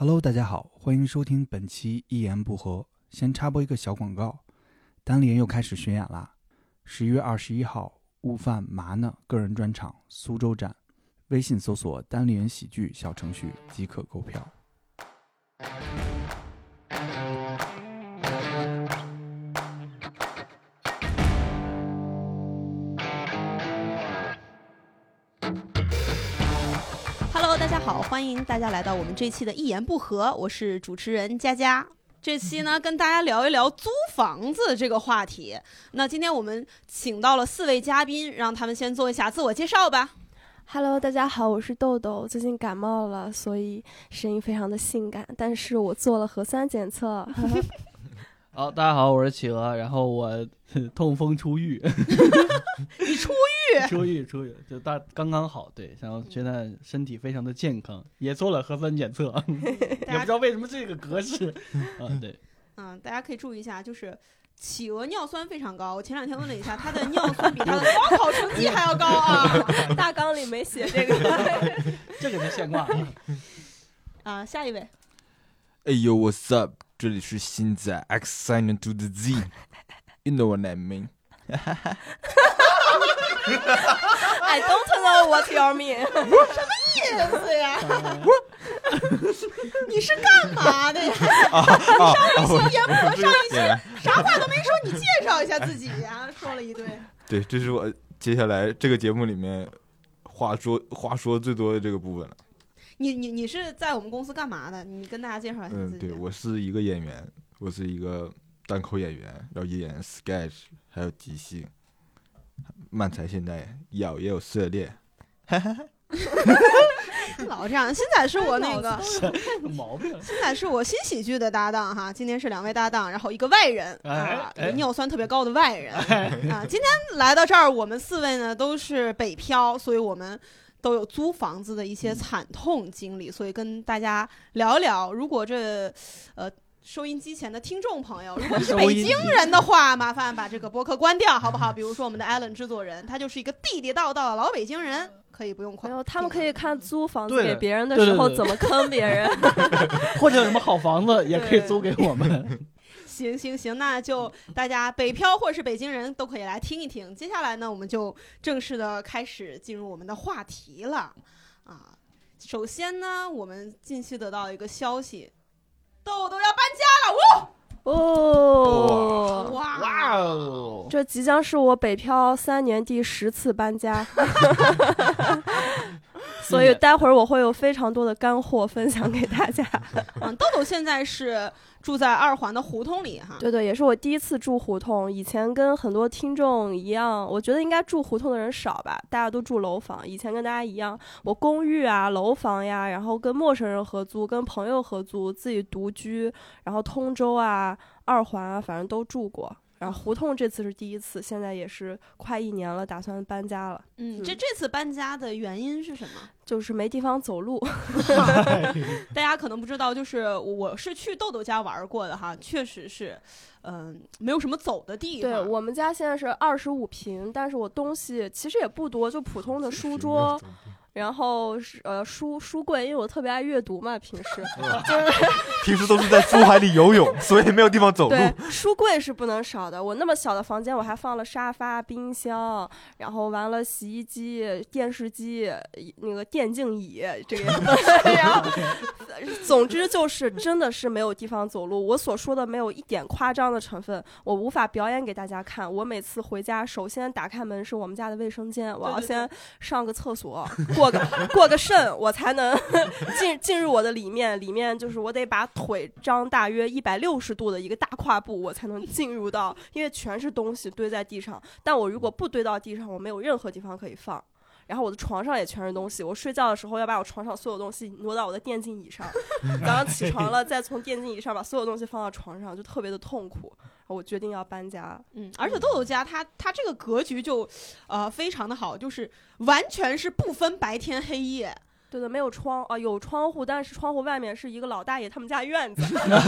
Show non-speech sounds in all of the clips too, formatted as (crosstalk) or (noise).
Hello，大家好，欢迎收听本期一言不合。先插播一个小广告，单立人又开始巡演啦！十一月二十一号，悟饭麻呢个人专场苏州站，微信搜索“单立人喜剧”小程序即可购票。欢迎大家来到我们这期的《一言不合》，我是主持人佳佳。这期呢，跟大家聊一聊租房子这个话题。那今天我们请到了四位嘉宾，让他们先做一下自我介绍吧。Hello，大家好，我是豆豆，最近感冒了，所以声音非常的性感，但是我做了核酸检测。(laughs) 好，大家好，我是企鹅，然后我痛风初愈，(laughs) (laughs) 你出初愈初愈，就大刚刚好，对，然后现在身体非常的健康，也做了核酸检测，(laughs) 也不知道为什么这个格式，(laughs) 啊，对，嗯，大家可以注意一下，就是企鹅尿酸非常高。我前两天问了一下，他的尿酸比他的高考成绩还要高啊！(laughs) 大纲里没写这个。这个就现挂了。啊，下一位，哎呦，What's up？这里是新仔 X sign to the Z，You know what I mean？I don't know what you mean。什么意思呀？(laughs) 你是干嘛的呀？啊啊！一言不合上一期啥话都没说，你介绍一下自己呀？说了一堆。对，这是我接下来这个节目里面话说话说最多的这个部分了。你你你是在我们公司干嘛的？你跟大家介绍一下嗯，自己。对我是一个演员，我是一个单口演员，然后也演 sketch，还有即兴。漫才现在有也有涉猎，(laughs) 老这样，新仔是我那个，有 (laughs) 毛病，新仔是我新喜剧的搭档哈。今天是两位搭档，然后一个外人哎啊，哎尿酸特别高的外人啊。今天来到这儿，我们四位呢都是北漂，所以我们。都有租房子的一些惨痛经历，所以跟大家聊一聊。如果这，呃，收音机前的听众朋友，如果 (laughs) 是北京人的话，麻烦把这个播客关掉，好不好？(laughs) 比如说我们的 Allen 制作人，他就是一个地地道道的老北京人，可以不用然夸。后他们可以看租房子给别人的时候怎么坑别人。(laughs) 或者有什么好房子也可以租给我们。行行行，那就大家北漂或者是北京人都可以来听一听。接下来呢，我们就正式的开始进入我们的话题了啊。首先呢，我们近期得到一个消息，豆豆要搬家了，呜！哦，哇。哇。哦！这即将是我北漂三年第十次搬家，(laughs) (laughs) 所以待会儿我会有非常多的干货分享给大家。嗯，豆豆现在是住在二环的胡同里哈。对对，也是我第一次住胡同。以前跟很多听众一样，我觉得应该住胡同的人少吧，大家都住楼房。以前跟大家一样，我公寓啊、楼房呀，然后跟陌生人合租、跟朋友合租、自己独居，然后通州啊、二环啊，反正都住过。然后胡同这次是第一次，现在也是快一年了，打算搬家了，嗯，嗯这这次搬家的原因是什么？(laughs) 就是没地方走路。(laughs) (laughs) 大家可能不知道，就是我是去豆豆家玩过的哈，确实是，嗯、没有什么走的地方。对我们家现在是二十五平，但是我东西其实也不多，就普通的书桌，然后是呃书书柜，因为我特别爱阅读嘛，平时 (laughs) (laughs) 平时都是在书海里游泳，所以没有地方走路。对书柜是不能少的。我那么小的房间，我还放了沙发、冰箱，然后完了洗衣机、电视机、那个电竞椅这个，(laughs) 然后总之就是真的是没有地方走路。我所说的没有一点夸张的成分，我无法表演给大家看。我每次回家，首先打开门是我们家的卫生间，我要先上个厕所，过个过个肾，我才能进进入我的里面。里面就是我得把腿张大约一百六十度的一个大跨步，我才能进入到，因为全是东西堆在地上。但我如果不堆到地上，我没有任何地方可以放。然后我的床上也全是东西，我睡觉的时候要把我床上所有东西挪到我的电竞椅上，(laughs) 早上起床了再从电竞椅上把所有东西放到床上，就特别的痛苦。我决定要搬家，嗯，而且豆豆家它它这个格局就，呃，非常的好，就是完全是不分白天黑夜。对的，没有窗啊，有窗户，但是窗户外面是一个老大爷他们家院子。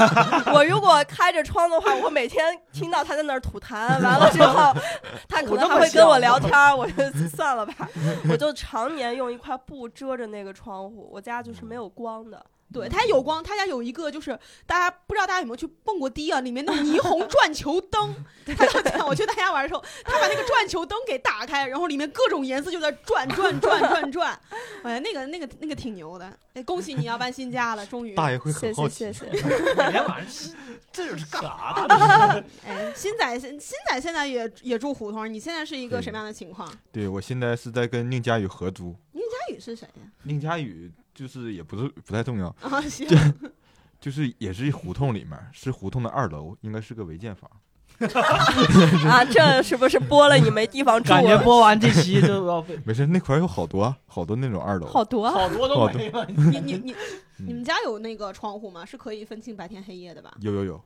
(laughs) 我如果开着窗的话，我每天听到他在那儿吐痰，完了之后，(laughs) 他可能还会跟我聊天，我就 (laughs) 算了吧，我就常年用一块布遮着那个窗户。我家就是没有光的，对，他有光，他家有一个就是大家不知道大家有没有去蹦过迪啊，里面那种霓虹转球灯，(laughs) 他就这样，我去他家玩的时候，他把那个转球灯给打开，然后里面各种颜色就在转转转转转，哎，那个那个那个挺牛的，哎，恭喜你要搬新家了，终于，大爷会谢很好奇。谢谢谢。(laughs) 每天晚上吃这是干啥的？(laughs) 哎，新仔现新仔现在也也住胡同，你现在是一个什么样的情况？对我现在是在跟宁佳宇合租，宁佳宇是谁呀？宁佳宇就是也不是不太重要，啊，行，就是也是胡同里面，是胡同的二楼，应该是个违建房。(laughs) 啊，这是不是播了你没地方住？感觉播完这期就要被没事，那块儿有好多啊好多那种二楼。好多啊。好多都没了。(laughs) 你你你嗯你们家有那个窗户吗？是可以分清白天黑夜的吧？有有有，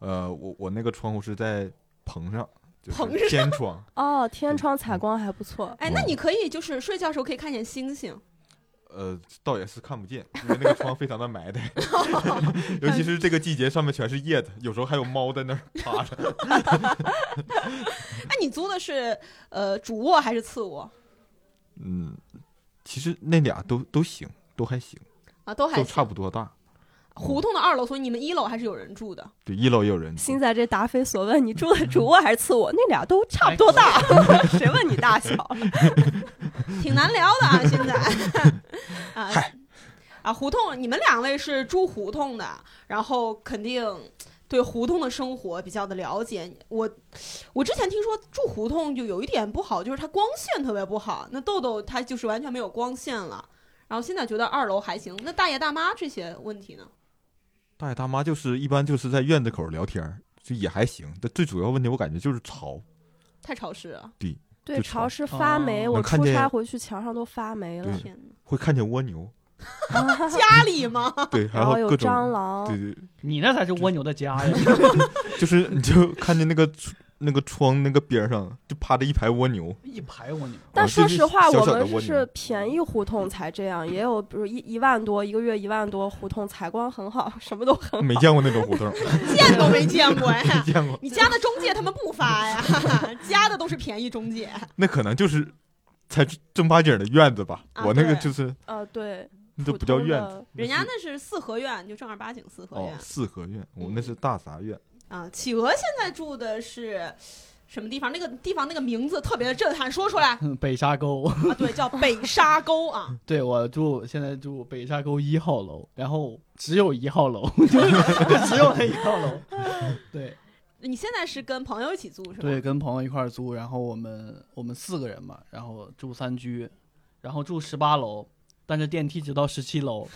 呃，我我那个窗户是在棚上，就是棚上天窗。哦，天窗采光还不错。哎，那你可以就是睡觉的时候可以看见星星。呃，倒也是看不见，(laughs) 因为那个窗非常的埋汰，(laughs) 尤其是这个季节，上面全是叶子，有时候还有猫在那儿趴着。(laughs) 哎，你租的是呃主卧还是次卧嗯，其实那俩都都行，都还行，啊？都还都差不多大。胡同的二楼，所以你们一楼还是有人住的。对，一楼也有人住。现在这答非所问，你住的主卧还是次卧？那俩都差不多大，谁问你大小？挺难聊的啊，现在啊啊，胡同，你们两位是住胡同的，然后肯定对胡同的生活比较的了解。我我之前听说住胡同就有一点不好，就是它光线特别不好。那豆豆他就是完全没有光线了，然后现在觉得二楼还行。那大爷大妈这些问题呢？大爷大妈就是一般就是在院子口聊天，就也还行。但最主要问题我感觉就是潮。太潮湿了，对，就潮湿发霉，哦我出差回去墙上都发霉了，天哪！会看见蜗牛，(laughs) 家里吗？(laughs) 对，还然后有有各种，蟑螂对。对，你那才是蜗牛的家呀！(laughs) 就是你就看见那个那个窗那个边上就趴着一排蜗牛，一排蜗牛，但说实话，我们是便宜胡同才这样，也有比如一一万多一个月一万多胡同采光很好，什么都很好。没见过那种胡同，(laughs) 见都没见过没呀！见过。你家的中介他们不发呀，(laughs) 加的都是便宜中介。那可能就是才正八经的院子吧。啊我那个就是呃，对，那都不叫院子，人家那是四合院，就正儿八经四合哦院，四合院，我那是大杂院。啊。企鹅现在住的是什么地方？那个地方那个名字特别的震撼，说出来 (laughs) 北沙沟。啊，对，叫北沙沟啊。(laughs) 对我住现在住北沙沟一号楼，然后只有一号楼，(laughs) 就只有那一号楼。对你现在是跟朋友一起住是吧？对，跟朋友一块儿租，然后我们我们四个人嘛，然后住三居，然后住十八楼，但是电梯只到十七楼，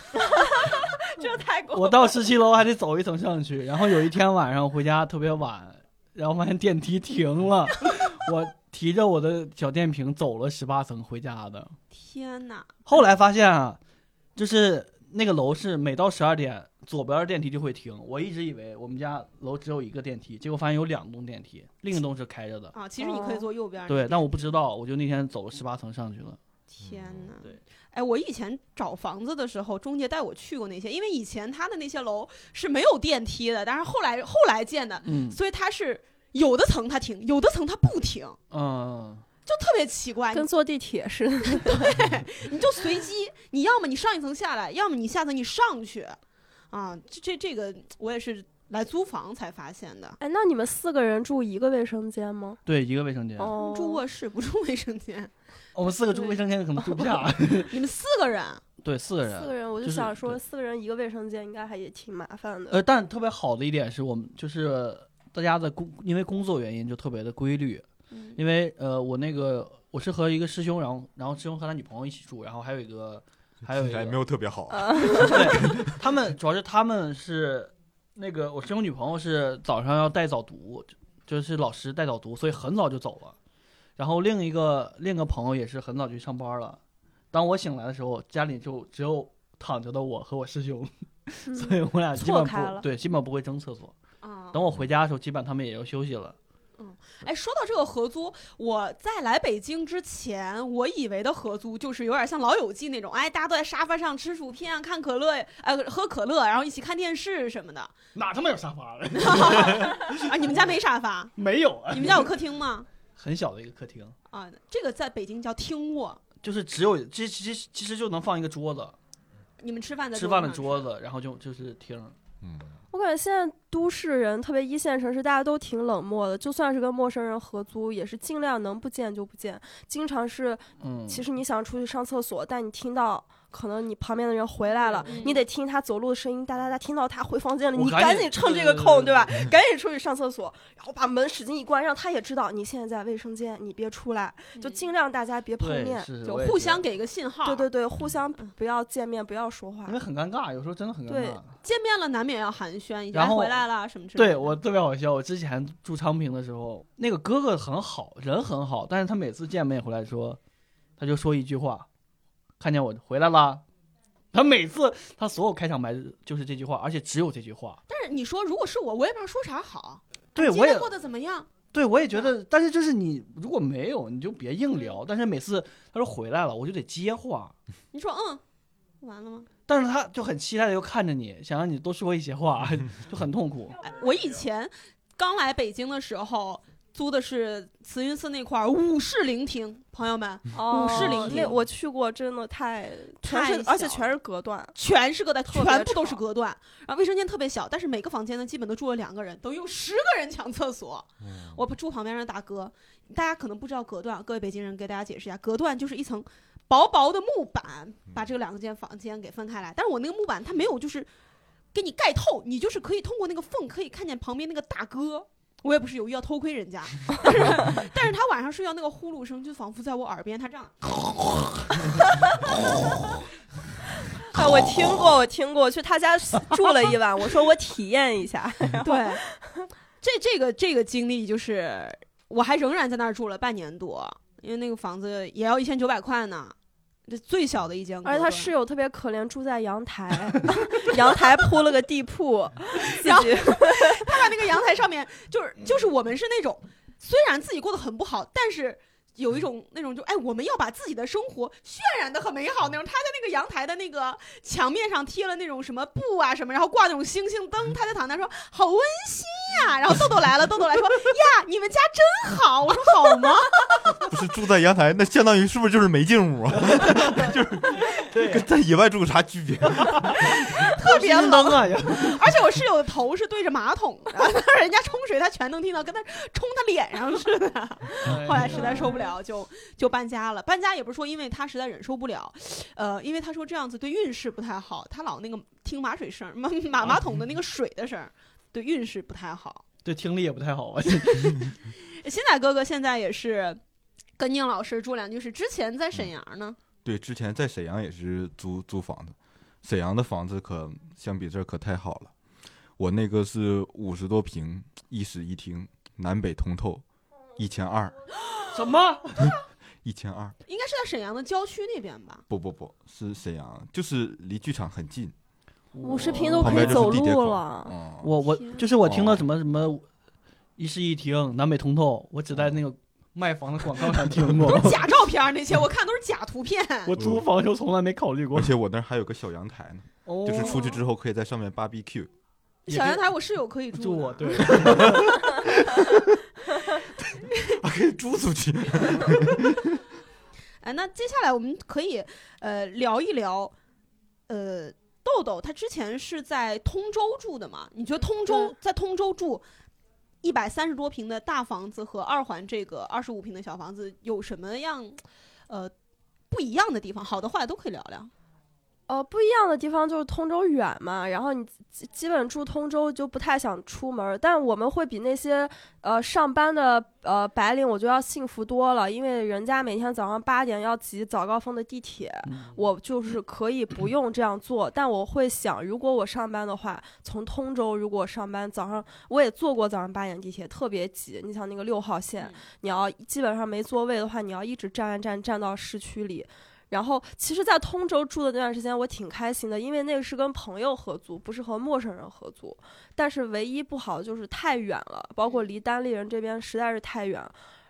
(laughs) 这太过我到十七楼还得走一层上去。然后有一天晚上回家特别晚，然后发现电梯停了，(laughs) 我提着我的小电瓶走了十八层回家的。天哪！后来发现啊，就是那个楼是每到十二点，左边的电梯就会停。我一直以为我们家楼只有一个电梯，结果发现有两栋电梯，另一栋是开着的。啊，其实你可以坐右边。对，但我不知道，我就那天走了十八层上去了。天哪！对，哎，我以前找房子的时候，中介带我去过那些，因为以前他的那些楼是没有电梯的，但是后来后来建的，嗯所以它是有的层它停，有的层它不停，嗯，就特别奇怪。跟坐地铁似的。(laughs) 对你就随机，你要么你上一层下来，要么你下层你上去，啊，这这这个我也是来租房才发现的。哎，那你们四个人住一个卫生间吗？对，一个卫生间。哦，住卧室不住卫生间，(laughs) 我们四个住卫生间可能住不下。(laughs) 你们四个人，对，四个人。四个人，我就就是想说，四个人一个卫生间应该还也挺麻烦的。呃，但特别好的一点是我们就是大家的工，因为工作原因就特别的规律。嗯因为呃，我那个我是和一个师兄，然后然后师兄和他女朋友一起住，然后还有一个还有一个听起来没有特别好。啊，(laughs) 对，他们主要是他们是那个我师兄女朋友是早上要带早读，就就是老师带早读，所以很早就走了。然后另一个另一个朋友也是很早就去上班了。当我醒来的时候，家里就只有躺着的我和我师兄，所以我俩基本不对，基本不会争厕所。啊，等我回家的时候，基本他们也要休息了。哎，说到这个合租，我在来北京之前，我以为的合租就是有点像《老友记》那种，哎，大家都在沙发上吃薯片、看可乐，呃，喝可乐，然后一起看电视什么的。哪他妈有沙发了？(laughs) (laughs) 啊，你们家没沙发？没有啊你，们家有客厅吗？(laughs) 很小的一个客厅，啊，这个在北京叫厅卧。就是只有其其实其实就能放一个桌子。你们吃饭的吃饭的桌桌子，然后就就是厅。嗯，我感觉现在都市人，特别一线城市，大家都挺冷漠的。就算是跟陌生人合租，也是尽量能不见就不见。经常是，嗯，其实你想出去上厕所，但你听到可能你旁边的人回来了，嗯你得听他走路的声音，哒哒哒，听到他回房间了，你赶紧赶紧趁这个空，对吧？赶紧出去上厕所，然后把门使劲一关，让他也知道你现在在卫生间，你别出来，就嗯尽量大家别碰，面。就互相给个信号。对对对，互相不要见面，不要说话因。为很尴尬，有时候真的很尴对尬。见面了难免要寒暄一下，然后哎回来了什么之类的。对我特别好笑，我之前住昌平的时候，那个哥哥很好，人很好，但是他每次见面回来说，他就说一句话，看见我回来啦。他每次他所有开场白就是这句话，而且只有这句话。但是你说如果是我，我也不知道说啥好。对我也过得怎么样？对我也觉得，但是就是你如果没有，你就别硬聊。但是每次他说回来了，我就得接话。你说嗯，完了吗？但是他就很期待的又看着你，想让你多说一些话，(laughs) 就很痛苦。哎我以前刚来北京的时候。租的是慈云寺那块儿五室聆听，朋友们哦室聆听我去过，真的太全太是，而且全是隔断。全是隔断，全部都是隔断，然后卫生间特别小，但是每个房间呢基本都住了两个人，等于有十个人抢厕所。我住旁边的大哥，大家可能不知道隔断，各位北京人给大家解释一下，隔断就是一层薄薄的木板，把这个两间房间给分开来。但是我那个木板它没有就是给你盖透，你就是可以通过那个缝可以看见旁边那个大哥。我也不是有意要偷窥人家，但 (laughs) 是但是他晚上睡觉那个呼噜声就仿佛在我耳边，他这样，哎，(laughs) 我听过，我听过，去他家住了一晚，我说我体验一下。(laughs) 对，这这个这个经历就是，我还仍然在那儿住了半年多，因为那个房子也要一千九百块呢，这最小的一间而且他室友特别可怜，住在阳台，(laughs) 阳台铺了个地铺，(laughs) 自然后己 (laughs) 他把那个阳台上面，就是就是我们是那种，虽然自己过得很不好，但是。有一种那种就哎，我们要把自己的生活渲染的很美好那种。他在那个阳台的那个墙面上贴了那种什么布啊什么，然后挂那种星星灯。他在躺那说好温馨呀、然后豆豆来了，豆豆来说呀，你们家真好。我说好吗？(laughs) 不是住在阳台，那相当于是不是就是没进屋啊？(laughs) (laughs) 对跟在野外住有啥区别？特别冷，啊，而且我室友的头是对着马桶的，但是人家冲水他全能听到，跟他冲他脸上似的。哎后来实在受不了，就就搬家了。搬家也不是说因为他实在忍受不了，呃，因为他说这样子对运势不太好，他老那个听马水声，马马马桶的那个水的声，对运势不太好。对听力也不太好啊。(laughs) 新仔哥哥现在也是跟宁老师住两居室，之前在沈阳呢。对，之前在沈阳也是租租房子，沈阳的房子可相比这儿可太好了。我那个是五十多平，一室一厅，南北通透，一千二，(gasps) 什么？(laughs) 一千二。应该是在沈阳的郊区那边吧？不不不是沈阳，就是离剧场很近，五十平都可以走。路了。嗯，我我就是我听到哦什么什么一室一厅、南北通透，我只在那个卖房的广告上听过。(laughs) 都是假照片那些我看都是假图片。(laughs) 我租房的时候从来没考虑过而。且我那儿还有个小阳台呢，哦就是出去之后可以在上面 barbecue。小阳台我室友可以住住我对，(laughs) 还可以租出去。(laughs) 哎，那接下来我们可以呃聊一聊，呃，豆豆他之前是在通州住的嘛？你觉得通州对在通州住一百三十多平的大房子和二环这个二十五平的小房子有什么样呃不一样的地方？好的坏的都可以聊聊。呃，不一样的地方就是通州远嘛，然后你基基本住通州就不太想出门儿，但我们会比那些呃上班的呃白领我觉得要幸福多了，因为人家每天早上八点要挤早高峰的地铁，(laughs) 我就是可以不用这样做，但我会想，如果我上班的话，从通州如果上班早上我也坐过早上八点地铁，特别挤，你想那个六号线，嗯你要基本上没座位的话，你要一直站站站站到市区里。然后，其实，在通州住的那段时间，我挺开心的，因为那个是跟朋友合租，不是和陌生人合租。但是，唯一不好的就是太远了，包括离单立人这边实在是太远。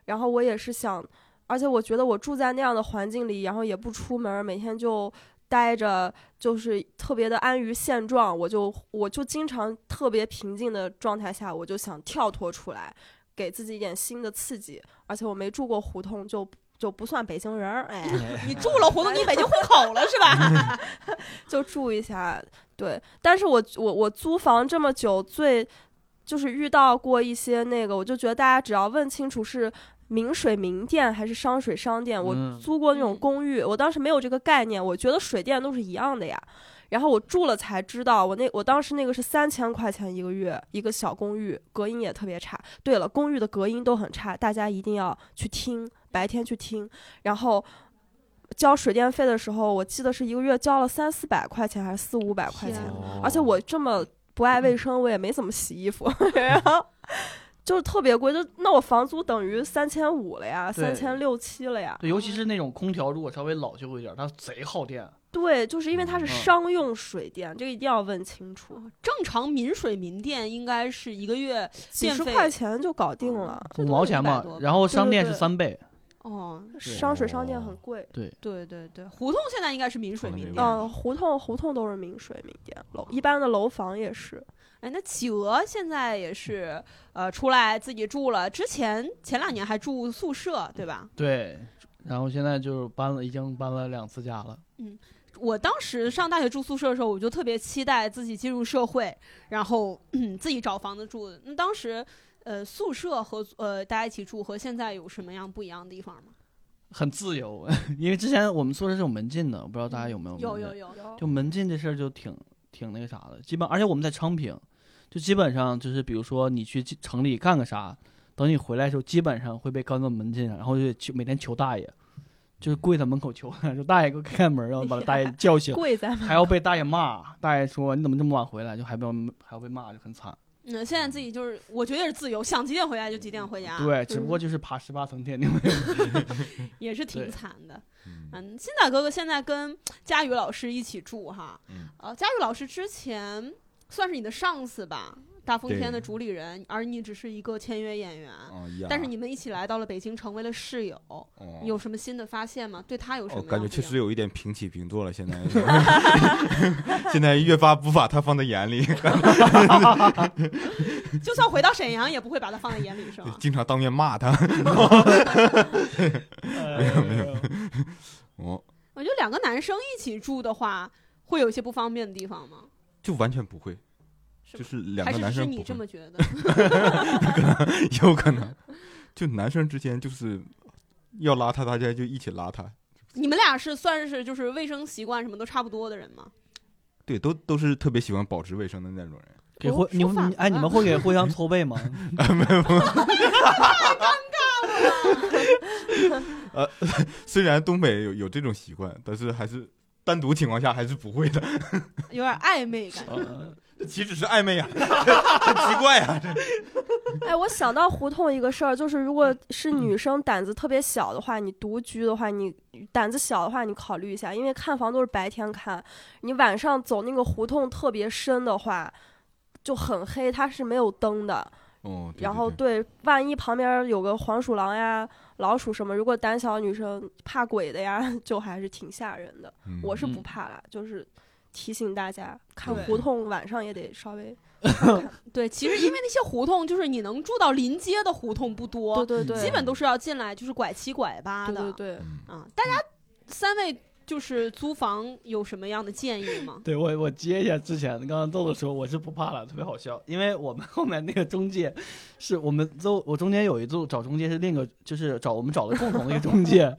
然后，我也是想，而且我觉得我住在那样的环境里，然后也不出门，每天就待着，就是特别的安于现状。我就我就经常特别平静的状态下，我就想跳脱出来，给自己一点新的刺激。而且我没住过胡同，就就不算北京人儿，哎，你住了胡同，你北京户口了是吧？(laughs) 就住一下。对，但是我我我租房这么久，最就是遇到过一些那个，我就觉得大家只要问清楚是明水明电还是商水商电。我嗯租过那种嗯公寓，我当时没有这个概念，我觉得水电都是一样的呀。然后我住了才知道，我那我当时那个是三千块钱一个月，一个小公寓，隔音也特别差。对了，公寓的隔音都很差，大家一定要去听，白天去听。然后交水电费的时候，我记得是一个月交了三四百块钱还是四五百块钱而且我这么不爱卫生，我也没怎么洗衣服，(laughs) 然后就是特别贵，就那我房租等于三千五了呀，三千六七了呀。对，尤其是那种空调，如果稍微老旧一点，它贼耗电。对，就是因为它是嗯商用水电，这个一定要问清楚，正常民水民电应该是一个月几十块钱就搞定了。五多500毛钱嘛，然后商店是对对三倍。哦，商水商电很贵，对对对对，胡同现在应该是民水民电。嗯，胡同胡同都是民水民电，楼一般的楼房也是。哎，那企鹅现在也是呃出来自己住了，之前前两年还住宿舍，对吧？对，然后现在就是搬了，已经搬了两次家了。我当时上大学住宿舍的时候，我就特别期待自己进入社会，然后、嗯、自己找房子住。那当时，呃，宿舍和呃大家一起住和现在有什么样不一样的地方吗？很自由，(laughs) 因为之前我们宿舍是有门禁的，我不知道大家有没有门禁？有有有，就门禁这事儿就挺挺那个啥的，基本而且我们在昌平，就基本上就是比如说你去城里干个啥，等你回来的时候，基本上会被关到门禁上，然后就得求每天求大爷，就是跪在门口求他，(laughs) 说大爷给我开开门，然后把大爷叫醒，跪在还要被大爷骂，大爷说你怎么这么晚回来，就还被还要被骂，就很惨。嗯，现在自己就是我觉得是自由，想几点回家就几点回家，对，只不过就是爬十八层天，(laughs) 你们也是挺惨的。嗯嗯，新仔哥哥现在跟佳宇老师一起住哈，嗯呃，佳宇老师之前算是你的上司吧，大风天的主理人，而你只是一个签约演员。但是你们一起来到了北京，成为了室友，哦你有什么新的发现吗？对他有什么？感觉确实有一点平起平坐了，现在 (laughs) 现在越发不把他放在眼里，(laughs) 就算回到沈阳，也不会把他放在眼里，是吗？(laughs) 经常当面骂他。没有没有，哦，我觉得两个男生一起住的话，会有一些不方便的地方吗？就完全不会，就是两个男生不会，你这么觉得？(laughs) 有可能，就男生之间就是要拉他，大家就一起拉他。你们俩是算是就是卫生习惯什么都差不多的人吗？对，都都是特别喜欢保持卫生的那种人。(laughs) 哦给互哎，你们会给互相搓背吗？(laughs) 啊，没有。太尴尬了。呃虽然东北有有这种习惯，但是还是单独情况下还是不会的。有点暧昧感。呃 (laughs) 岂止是暧昧呀，(laughs) 很奇怪呀。(laughs) 哎，我想到胡同一个事儿，就是如果是女生胆子特别小的话，你独居的话，你胆子小的话，你考虑一下，因为看房都是白天看，你晚上走那个胡同特别深的话，就很黑，它是没有灯的。哦，对然后对对，万一旁边有个黄鼠狼呀、老鼠什么，如果胆小女生怕鬼的呀，就还是挺吓人的。嗯我是不嗯怕啦，就是提醒大家，看胡同晚上也得稍微 (laughs) 对，其实因为那些胡同，就是你能住到临街的胡同不多，对对对，基本都是要进来就是拐七拐八的。对对。嗯啊，大家三位就是租房有什么样的建议吗？(laughs) 对我，我接一下之前刚刚豆豆说我是不怕了，特别好笑，因为我们 (laughs) 后面那个中介是我们都我中间有一度找中介是另一个就是找我们找的共同的一个中介，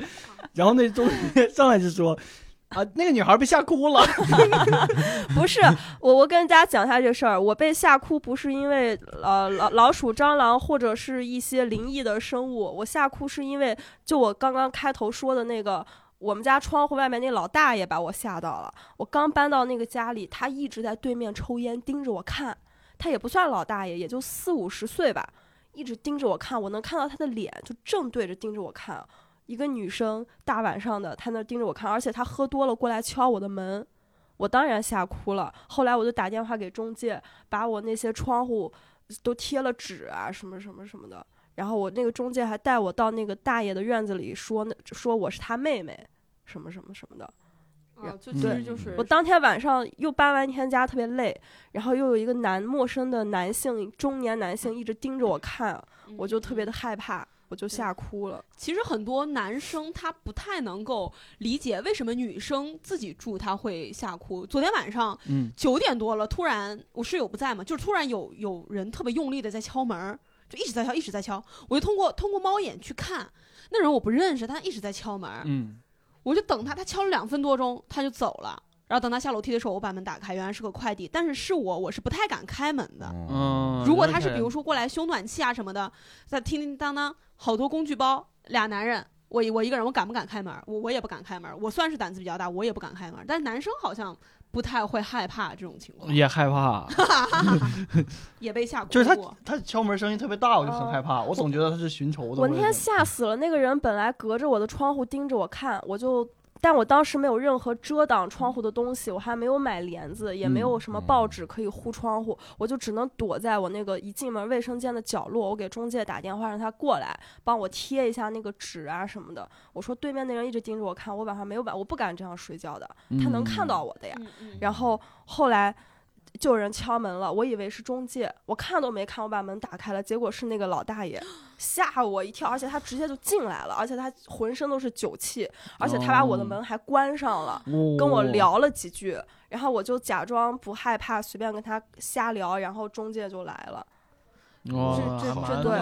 然后那中介上来就说啊那个女孩被吓哭了，(laughs) (laughs) 不是我，我跟大家讲一下这事儿。我被吓哭不是因为呃老老鼠、蟑螂或者是一些灵异的生物，我吓哭是因为就我刚刚开头说的那个，我们家窗户外面那老大爷把我吓到了。我刚搬到那个家里，他一直在对面抽烟，盯着我看。他也不算老大爷，也就四五十岁吧，一直盯着我看。我能看到他的脸，就正对着盯着我看。一个女生大晚上的，她那盯着我看，而且她喝多了过来敲我的门。我当然吓哭了。后来我就打电话给中介，把我那些窗户都贴了纸啊，什么什么什么的。然后我那个中介还带我到那个大爷的院子里说，那说我是他妹妹，什么什么什么的。啊，就对其实就是我当天晚上又搬完一天家，特别累，然后又有一个男陌生的男性中年男性一直盯着我看，我就特别的害怕。我就吓哭了。其实很多男生他不太能够理解为什么女生自己住他会吓哭。昨天晚上嗯，九点多了，突然我室友不在嘛，就是突然有有人特别用力的在敲门，就一直在敲，一直在敲。我就通过通过猫眼去看，那人我不认识，但他一直在敲门，嗯，我就等他，他敲了两分多钟，他就走了。然后等他下楼梯的时候，我把门打开，原来是个快递，但是是我，我是不太敢开门的。如果他是比如说，过来修暖气啊什么的，在叮叮当当，好多工具包，俩男人，我一我一个人，我敢不敢开门？我我也不敢开门。我算是胆子比较大，我也不敢开门。但是男生好像不太会害怕这种情况，也害怕，(laughs) (laughs) 也被吓哭就是他。他敲门声音特别大，我就很哦害怕，我总觉得他是寻仇的。我那天吓死了，那个人本来隔着我的窗户盯着我看，我就，但我当时没有任何遮挡窗户的东西，我还没有买帘子，也没有什么报纸可以护窗户，我就只能躲在我那个一进门卫生间的角落。我给中介打电话让他过来帮我贴一下那个纸啊什么的。我说对面那人一直盯着我看，我晚上没有晚，我不敢这样睡觉的，他能看到我的呀。然后后来就有人敲门了，我以为是中介，我看都没看，我把门打开了，结果是那个老大爷，(gasps) 吓我一跳，而且他直接就进来了，而且他浑身都是酒气，而且他把我的门还关上了。哦跟我聊了几句，然后我就假装不害怕，随便跟他瞎聊，然后中介就来了。哇，这这这对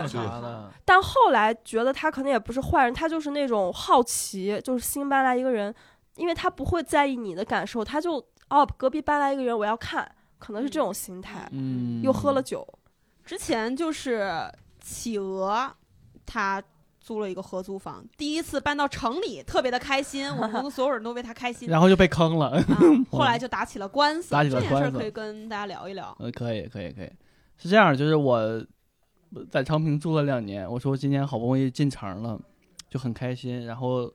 但后来觉得他可能也不是坏人，他就是那种好奇，就是新搬来一个人，因为他不会在意你的感受，他就哦隔壁搬来一个人，我要看，可能是这种心态。嗯，又喝了酒，之前就是企鹅，他租了一个合租房，第一次搬到城里，特别的开心，我们公司所有人都为他开心。然后就被坑了。啊，(laughs) 后来就打起了官司，打起了这件事儿可以跟大家聊一聊。呃，可以，可以，可以，是这样，就是我在昌平住了两年，我说今年好不容易进城了，就很开心，然后，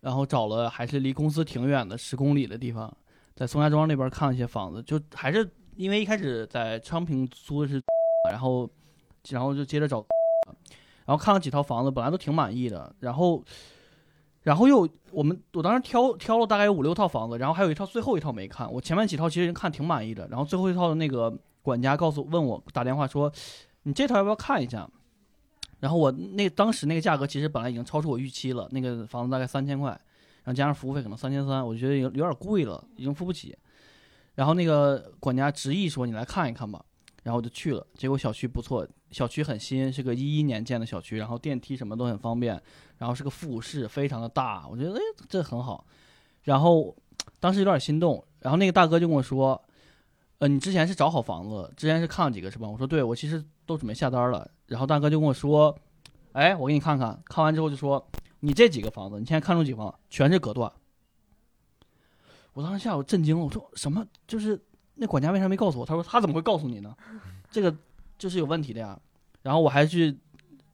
然后找了还是离公司挺远的十公里的地方，在宋家庄那边看了一些房子，就还是因为一开始在昌平租的是，然后，然后就接着找，然后看了几套房子，本来都挺满意的，然后。然后又我们我当时挑挑了大概有五六套房子，然后还有一套最后一套没看。我前面几套其实看挺满意的，然后最后一套的那个管家告诉问我打电话说，你这套要不要看一下？然后我那当时那个价格其实本来已经超出我预期了，那个房子大概三千块，然后加上服务费可能三千三，我觉得有有点贵了，已经付不起。然后那个管家执意说你来看一看吧，然后我就去了，结果小区不错，小区很新，是个一一年建的小区，然后电梯什么都很方便，然后是个复式，非常的大，我觉得哎这很好。然后当时有点心动，然后那个大哥就跟我说，呃，你之前是找好房子，之前是看了几个是吧？我说对，我其实都准备下单了。然后大哥就跟我说，哎，我给你看看，看完之后就说，你这几个房子，你现在看中几个房子，全是隔断。我当时下午震惊了，我说什么？就是那管家为啥没告诉我？他说他怎么会告诉你呢？这个就是有问题的呀。然后我还去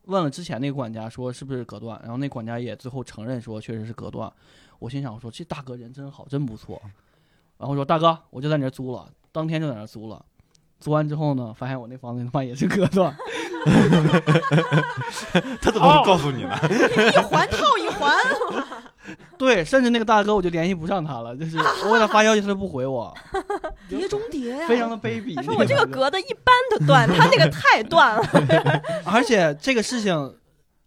问了之前那个管家，说是不是隔断，然后那管家也最后承认说确实是隔断。我心想，我说这大哥人真好，真不错。(laughs) 然后说大哥，我就在你这租了，当天就在那租了。租完之后呢，发现我那房子他妈也是隔断，(laughs) 他怎么会告诉你呢？一环套一环，(laughs) 对，甚至那个大哥我就联系不上他了，就是我给他发消息他都不回我，(laughs) 碟中谍呀，非常的卑鄙。他说我这个隔的一般的断，他那个太断了。而且这个事情，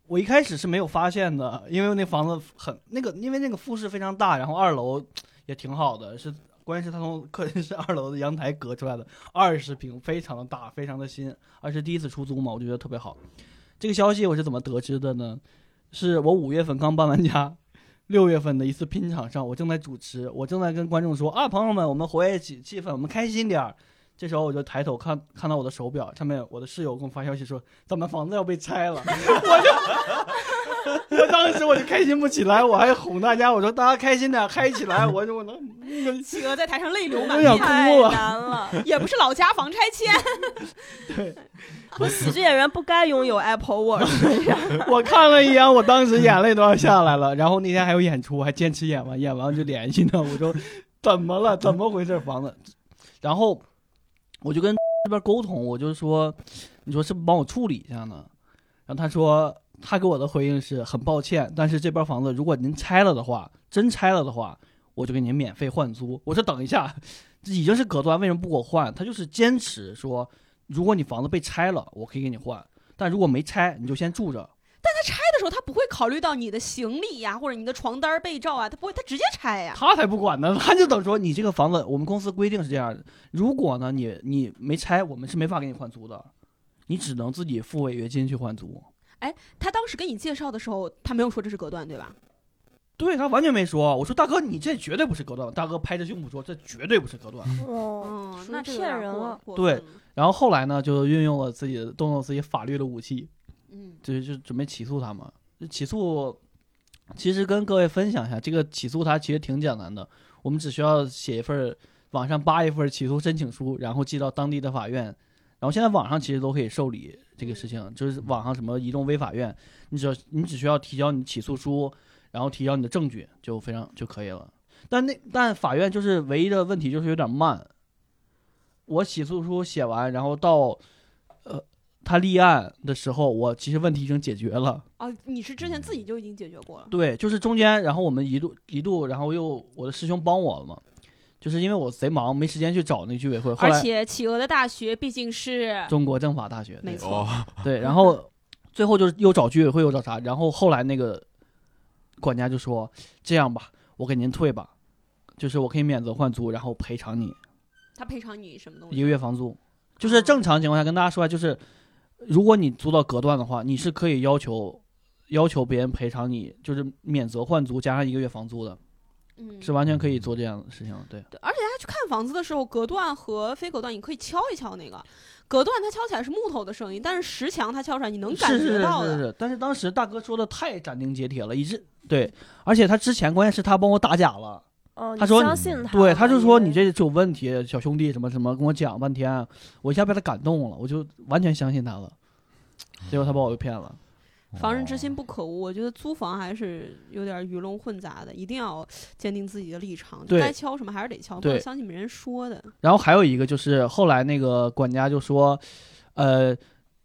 我一开始是没有发现的，因为那房子很那个，因为那个复式非常大，然后二楼也挺好的，是关键是他从客厅是二楼的阳台隔出来的，二十平，非常的大，非常的新，而是第一次出租嘛，我就觉得特别好。这个消息我是怎么得知的呢？是我五月份刚搬完家。六月份的一次拼场上，我正在主持，我正在跟观众说啊，朋友们，我们活跃起气氛，我们开心点儿。这时候我就抬头看，看到我的手表上面，我的室友给我发消息说，咱们房子要被拆了。(laughs) 我就，(laughs) 我当时我就开心不起来，我还哄大家，我说大家开心点，嗨起来。我说我能，企鹅在台上泪流满面，太难了，也不是老家房拆迁，对，(laughs) 我喜剧演员不该拥有 Apple Watch。(laughs) 我看了一眼，我当时眼泪都要下来了。然后那天还有演出，我还坚持演完，演完就联系他，我说怎么了？怎么回事？房子？然后我就跟这边沟通，我就说，你说是不是帮我处理一下呢？然后他说，他给我的回应是很抱歉，但是这边房子如果您拆了的话，真拆了的话，我就给您免费换租。我说等一下，这已经是隔断，为什么不给我换？他就是坚持说，如果你房子被拆了，我可以给你换。但如果没拆，你就先住着。但他拆的时候，他不会考虑到你的行李呀，或者你的床单被罩啊，他不会，他直接拆呀。他才不管呢，他就等说你这个房子，我们公司规定是这样的，如果呢你你没拆，我们是没法给你换租的，你只能自己付违约金去换租。他当时给你介绍的时候，他没有说这是隔断，对吧？对他完全没说，我说大哥你这绝对不是隔断，大哥拍着胸脯说这绝对不是隔断。哦，那骗人了。对然后后来呢，就运用了自己动用自己法律的武器，嗯就就准备起诉他嘛。起诉其实跟各位分享一下，这个起诉他其实挺简单的，我们只需要写一份儿网上扒一份儿起诉申请书，然后寄到当地的法院。然后现在网上其实都可以受理这个事情，就是网上什么移动微法院，你只要你只需要提交你起诉书，然后提交你的证据就非常就可以了。但那但法院就是唯一的问题就是有点慢。我起诉书写完，然后到呃他立案的时候，我其实问题已经解决了。啊，你是之前自己就已经解决过了。对，就是中间，然后我们一度一度，然后又我的师兄帮我了嘛，就是因为我贼忙，没时间去找那居委会。而且企鹅的大学毕竟是中国政法大学，对没错哦，对，然后最后就是又找居委会又找啥，然后后来那个管家就说这样吧，我给您退吧，就是我可以免责换租，然后赔偿你他赔偿你什么东西一？个月房租。就是正常情况下跟大家说啊，就是如果你租到隔断的话，你是可以要求要求别人赔偿你，就是免责换租加上一个月房租的，嗯，是完全可以做这样的事情的。对。对，而且他去看房子的时候，隔断和非隔断你可以敲一敲那个，隔断它敲起来是木头的声音，但是石墙它敲出来你能感是是觉到的。是是是，但是当时大哥说的太斩钉截铁了，一致对，而且他之前关键是他帮我打假了，哦，他说相信他，对，他就说你这是有问题，小兄弟什么什么，跟我讲半天，我一下被他感动了，我就完全相信他了，结果他把我给骗了。防人之心不可无，我觉得租房还是有点鱼龙混杂的，一定要坚定自己的立场，该敲什么还是得敲，不对能相信别人说的。然后还有一个就是后来那个管家就说，呃，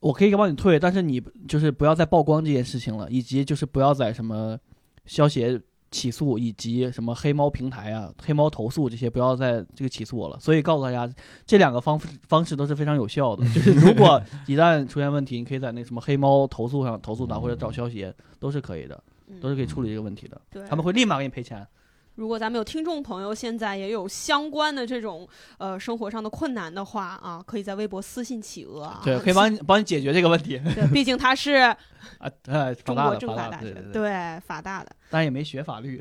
我可以帮你退，但是你就是不要再曝光这件事情了，以及就是不要在什么消协起诉以及什么黑猫平台啊、黑猫投诉这些，不要再这个起诉我了。所以告诉大家，这两个方方式都是非常有效的。(laughs) 就是如果一旦出现问题，你可以在那什么黑猫投诉上投诉他，或者找消协都是可以的，都是可以处理这个问题的。他们会立马给你赔钱。如果咱们有听众朋友现在也有相关的这种呃生活上的困难的话啊，可以在微博私信企鹅啊，对，可以帮你帮你解决这个问题对，毕竟他是 (laughs) 啊。呃，中国政法大学对法大的。但也没学法律。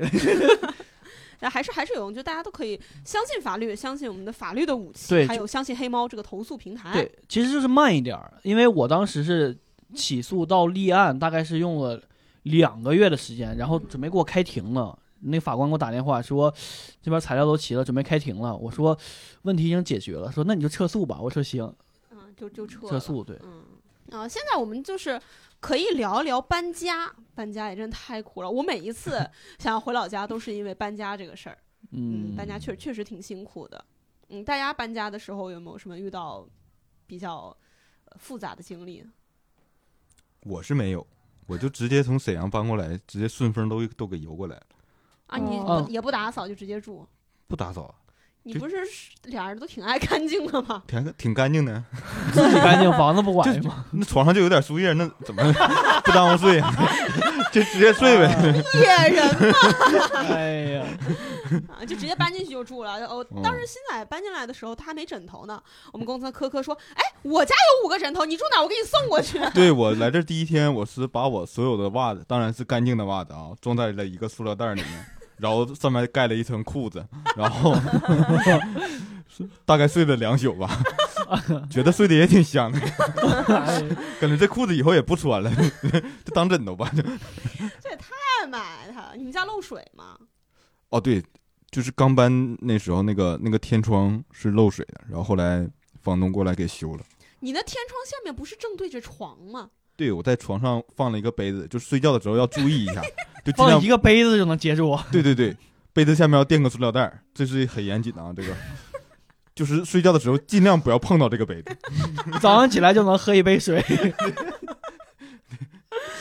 那 (laughs) 还是还是有用，就大家都可以相信法律，相信我们的法律的武器，还有相信黑猫这个投诉平台。对，其实就是慢一点儿，因为我当时是起诉到立案，大概是用了两个月的时间，然后准备给我开庭了。那法官给我打电话说，这边材料都齐了，准备开庭了。我说问题已经解决了，说那你就撤诉吧。我说行，嗯，就就撤。撤诉对。嗯啊，现在我们就是可以聊一聊搬家，搬家也真的太苦了。我每一次 (laughs) 想要回老家，都是因为搬家这个事儿。嗯，搬家确确实挺辛苦的。嗯，大家搬家的时候有没有什么遇到比较呃复杂的经历？我是没有，我就直接从沈阳搬过来，直接顺丰都都给邮过来了，啊，你哦不也不打扫就直接住？不打扫，你不是俩人都挺爱干净的吗？(laughs) 挺挺干净的。(laughs) 自己干净，房子不管是吗？那床上就有点树叶，那怎么不耽误睡啊？(laughs) 就直接睡呗。野人哎呀，啊，就直接搬进去就住了。哦，嗯当时新仔搬进来的时候，他还没枕头呢。我们公司的科科说：“哎，我家有五个枕头，你住哪？我给你送过去。对我来这第一天，我是把我所有的袜子，当然是干净的袜子啊，装在了一个塑料袋里面，然后上面盖了一层裤子，然后 (laughs) 大概睡了两宿吧，觉得睡得也挺香的，感觉这裤子以后也不穿了，就当枕头吧。这也太埋汰了。你们家漏水吗？哦，对，就是刚搬那时候那个那个天窗是漏水的，然后后来房东过来给修了。你那天窗下面不是正对着床吗？对，我在床上放了一个杯子，就睡觉的时候要注意一下，(laughs) 就尽量放一个杯子就能接住。对对对，杯子下面要垫个塑料袋儿，这是很严谨的啊。这个就是睡觉的时候尽量不要碰到这个杯子，(laughs) 早上起来就能喝一杯水。(laughs)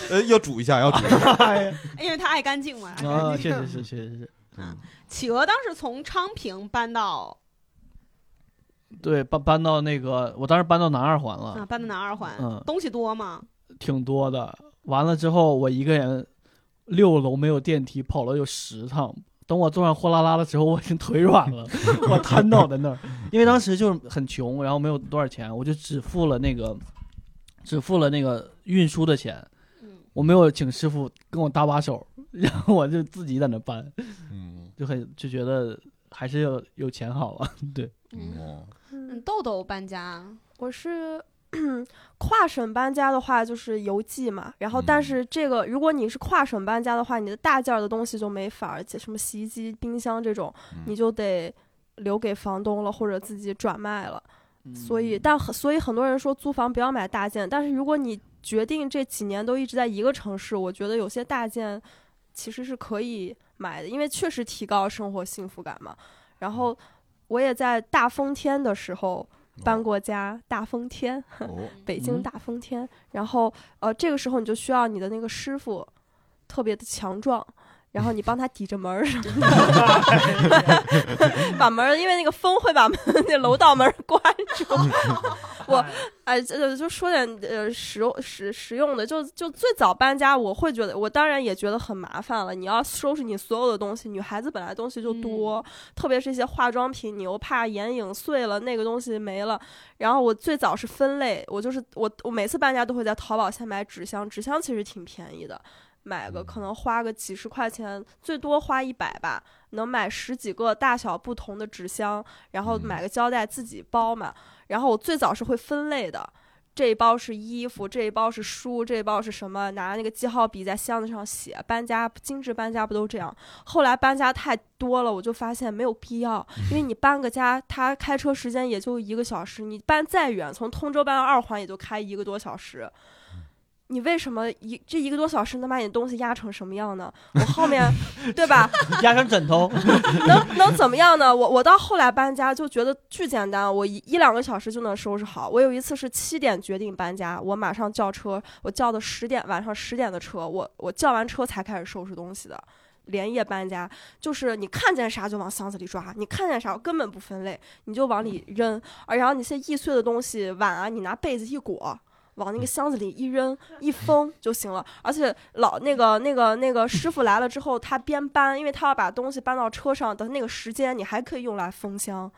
呃，要煮一下，要煮一下。哎呀，因为他爱干净嘛。啊，确实是，确实是。嗯企鹅当时从昌平搬到对，搬搬到那个，我当时搬到南二环了啊，了，搬到南二环，嗯东西多吗？挺多的。完了之后我一个人六楼没有电梯，跑了有十趟。等我坐上货拉拉的时候，我已经腿软了，(laughs) 我瘫倒在那儿。因为当时就是很穷，然后没有多少钱，我就只付了那个，只付了那个运输的钱，嗯我没有请师傅跟我搭把手，然后我就自己在那搬，嗯就很就觉得还是要有钱好啊。(laughs) 对，嗯豆豆搬家，我是跨省搬家的话，就是邮寄嘛。然后，但嗯是这个如果你是跨省搬家的话，你的大件儿的东西就没法儿，什么洗衣机、冰箱这种，嗯你就得留给房东了，或者自己转卖了。所嗯以，但很所以很多人说租房不要买大件，但是如果你决定这几年都一直在一个城市，我觉得有些大件其实是可以买的，因为确实提高生活幸福感嘛。然后我也在大风天的时候搬过家，大风天，(laughs) 北京大风天。然后呃，这个时候你就需要你的那个师傅特别的强壮。然后你帮他抵着门儿什么的，(laughs) 把门，因为那个风会把门那楼道门关住。(laughs) 我哎，这就说点呃实用实实用的，就就最早搬家，我会觉得，我当然也觉得很麻烦了。你要收拾你所有的东西，女孩子本来东西就多，特别是一些化妆品，你又怕眼影碎了，那个东西没了。然后我最早是分类，我就是我我每次搬家都会在淘宝先买纸箱，纸箱其实挺便宜的。买个可能花个几十块钱，最多花一百吧，能买十几个大小不同的纸箱，然后嗯买个胶带自己包嘛。然后我最早是会分类的，这一包是衣服，这一包是书，这一包是什么？拿那个记号笔在箱子上写。搬家精致搬家不都这样？后来搬家太多了，我就发现没有必要，因为你搬个家，他开车时间也就一个小时，你搬再远，从通州搬到二环也就开一个多小时。你为什么一这一个多小时能把你东西压成什么样呢？我后面，对吧？压成枕头，(laughs) 能能怎么样呢？我我到后来搬家就觉得巨简单，我一一两个小时就能收拾好。我有一次是七点决定搬家，我马上叫车，我叫的十点晚上十点的车，我我叫完车才开始收拾东西的。连夜搬家，就是你看见啥就往箱子里抓，你看见啥根本不分类，你就往里扔。而然后那些易碎的东西，碗啊，你拿被子一裹，往那个箱子里一扔一封就行了。而且老那个那个那个师傅来了之后，他边搬，因为他要把东西搬到车上的那个时间，你还可以用来封箱，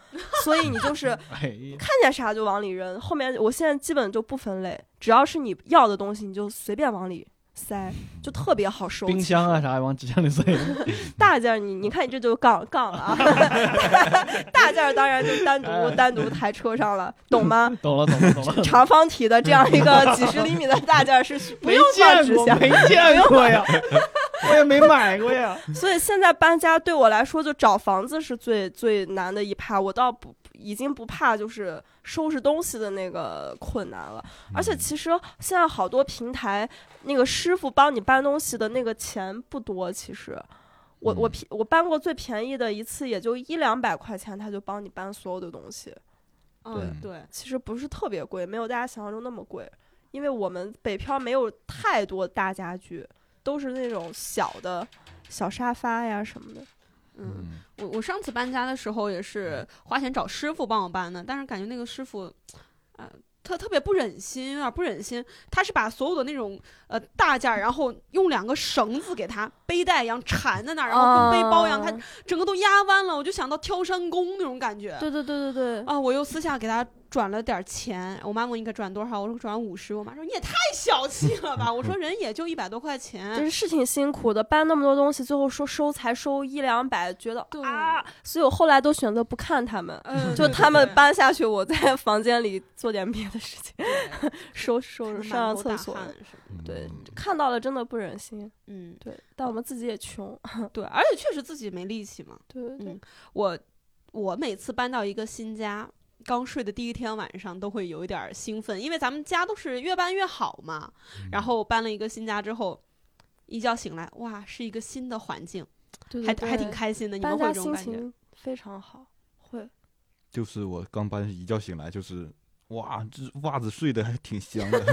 所以你就 (laughs) 是看见啥就往里扔。后面我现在基本就不分类，只要是你要的东西，你就随便往里塞，就特别好收。冰箱啊啥往纸箱里塞，(laughs) 大件儿你你看你这就杠杠了啊，(laughs) 大件儿当然就单独单独抬车上了，懂吗？(laughs) 懂了懂了懂了，长方体的这样一个几十厘米的大件儿是不没用纸箱，没见过呀，我也没买过呀。所以现在搬家对我来说，就找房子是最最难的一趴。我倒不已经不怕就是收拾东西的那个困难了。而且其实现在好多平台，那个师傅帮你搬东西的那个钱不多，其实。我我嗯便我搬过最便宜的一次也就一两百块钱，他就帮你搬所有的东西，嗯，对，其实不是特别贵，没有大家想象中那么贵。因为我们北漂没有太多大家具，都是那种小的小沙发呀什么的。嗯，嗯，我我上次搬家的时候也是花钱找师傅帮我搬的，但是感觉那个师傅，呃，特特别不忍心，有点不忍心。他是把所有的那种呃大件儿，然后用两个绳子给他背带一样缠在那儿，然后跟背包一样，他啊整个都压弯了。我就想到挑山工那种感觉。对对对对对，啊，我又私下给他转了点儿钱，我妈问你该转多少，我说转五十，我妈说你也太小气了吧，我说人也就一百多块钱就钱，是是挺辛苦的，搬那么多东西，最后说收才收一两百，觉得啊，所以我后来都选择不看他们，嗯，就他们搬下去，我在房间里做点别的事情，收拾收拾上上厕所。对嗯，看到了真的不忍心。嗯，对，但我们自己也穷。(laughs) 对，而且确实自己没力气嘛。对对对嗯，我我每次搬到一个新家，刚睡的第一天晚上都会有一点儿兴奋，因为咱们家都是越搬越好嘛。然后搬了一个新家之后，一觉醒来，哇，是一个新的环境，对对还还挺开心的。你们会搬家心有这种感觉？情非常好，会。就是我刚搬一觉醒来，就是哇，这袜子睡得还挺香的。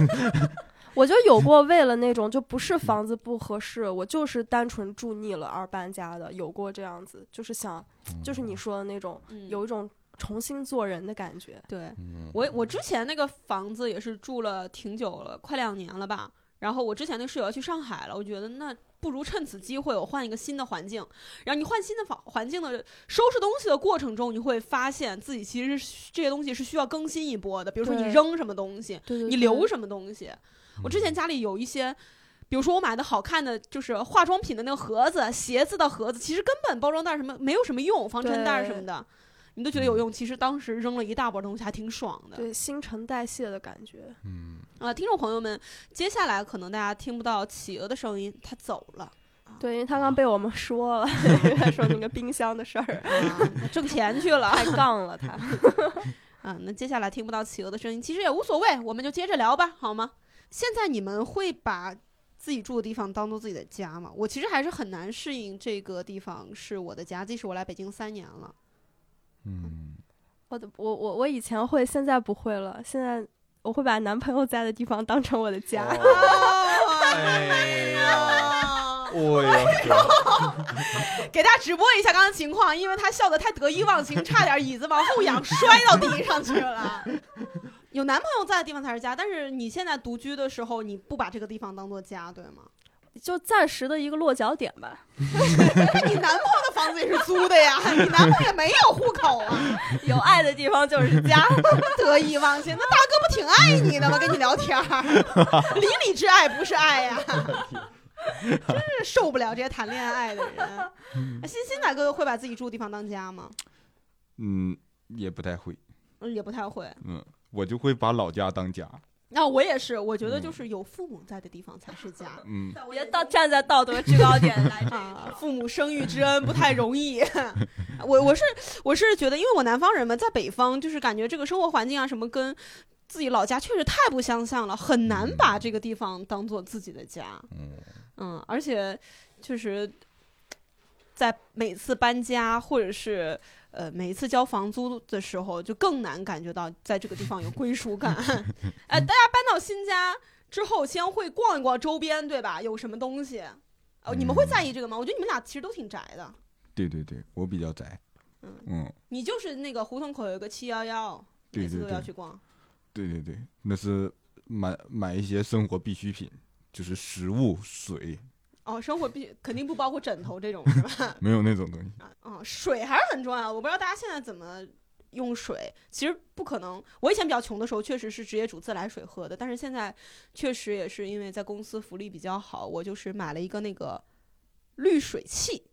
(laughs) 我就有过为了那种就不是房子不合适，我就是单纯住腻了而搬家的，有过这样子，就是想，就是你说的那种，嗯，有一种重新做人的感觉。对。嗯，我我之前那个房子也是住了挺久了，快两年了吧。然后我之前那个室友要去上海了，我觉得那不如趁此机会我换一个新的环境。然后你换新的房环境的收拾东西的过程中，你会发现自己其实这些东西是需要更新一波的。比如说你扔什么东西，你留什么东西。我之前家里有一些。比如说，我买的好看的就是化妆品的那个盒子、鞋子的盒子，其实根本包装袋什么没有什么用，防尘袋什么的，你都觉得有用。其实当时扔了一大波东西，还挺爽的。对新陈代谢的感觉。嗯，啊，听众朋友们，接下来可能大家听不到企鹅的声音，它走了，对，因为他刚被我们说了，(laughs) 他说那个冰箱的事儿，啊，挣钱去了。(laughs) 太杠了他。啊，那接下来听不到企鹅的声音，其实也无所谓，我们就接着聊吧，好吗？现在你们会把自己住的地方当做自己的家吗？我其实还是很难适应这个地方是我的家，即使我来北京三年了。嗯，我的我我我以前会，现在不会了。现在我会把男朋友在的地方当成我的家。(laughs) 哎呀，我呀，(laughs) 给大家直播一下刚刚情况，因为他笑得太得意忘形，差点椅子往后仰摔到地上去了。有男朋友在的地方才是家，但是你现在独居的时候，你不把这个地方当做家，对吗？就暂时的一个落脚点吧。(laughs) 你男朋友的房子也是租的呀，(laughs) 你男朋友也没有户口啊，有爱的地方就是家。(laughs) 得意忘形。那大哥不挺爱你的吗？跟你聊天儿，邻里之爱不是爱呀，真是受不了这些谈恋爱的人。欣欣大哥会把自己住的地方当家吗？嗯，也不太会，嗯，也不太会。嗯，我就会把老家当家，那、我也是，我觉得就是有父母在的地方才是家。嗯，别到站在道德制高点来这 (laughs) 啊，父母生育之恩不太容易。(laughs) 我我是我是觉得，因为我南方人嘛，在北方就是感觉这个生活环境啊什么跟自己老家确实太不相像了，很难把这个地方当做自己的家。嗯嗯，而且确实在每次搬家或者是呃每一次交房租的时候，就更难感觉到在这个地方有归属感。(laughs) 哎，大家搬到新家之后，先会逛一逛周边，对吧？有什么东西？哦，你们会在意这个吗？我觉得你们俩其实都挺宅的。对对对，我比较宅，嗯嗯，你就是那个胡同口有一个七幺幺，每次都要去逛。对对对，那是买买一些生活必需品，就是食物、水，哦，生活必肯定不包括枕头这种是吧？(laughs) 没有那种东西。啊，嗯，水还是很重要。我不知道大家现在怎么用水，其实不可能。我以前比较穷的时候，确实是直接煮自来水喝的，但是现在确实也是因为在公司福利比较好，我就是买了一个那个滤水器。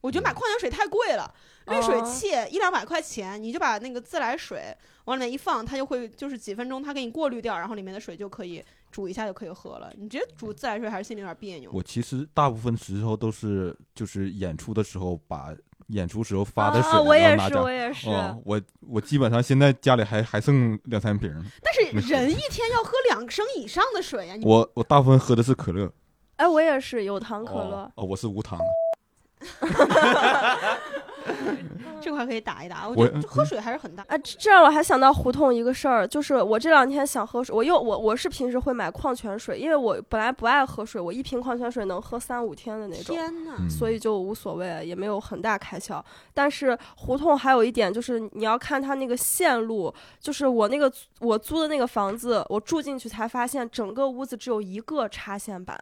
我觉得买矿泉水太贵了，滤水哦器一两百块钱，你就把那个自来水往里面一放，它就会就是几分钟它给你过滤掉，然后里面的水就可以煮一下就可以喝了。你直接煮自来水还是心里有点别扭。我其实大部分时候都是就是演出的时候把演出时候发的水，啊，我也是，我也是。哦，我我基本上现在家里还还剩两三瓶，但是人一天要喝两升以上的水呀、你我我大部分喝的是可乐，哎，我也是有糖可乐哦。哦，我是无糖，(laughs) 这块可以打一打。我我觉得喝水还是很大。啊，这这让我还想到胡同一个事儿，就是我这两天想喝水，我又我我是平时会买矿泉水，因为我本来不爱喝水，我一瓶矿泉水能喝三五天的那种。天所以就无所谓，也没有很大开销。但是胡同还有一点就是，你要看它那个线路，就是我那个我租的那个房子，我住进去才发现，整个屋子只有一个插线板，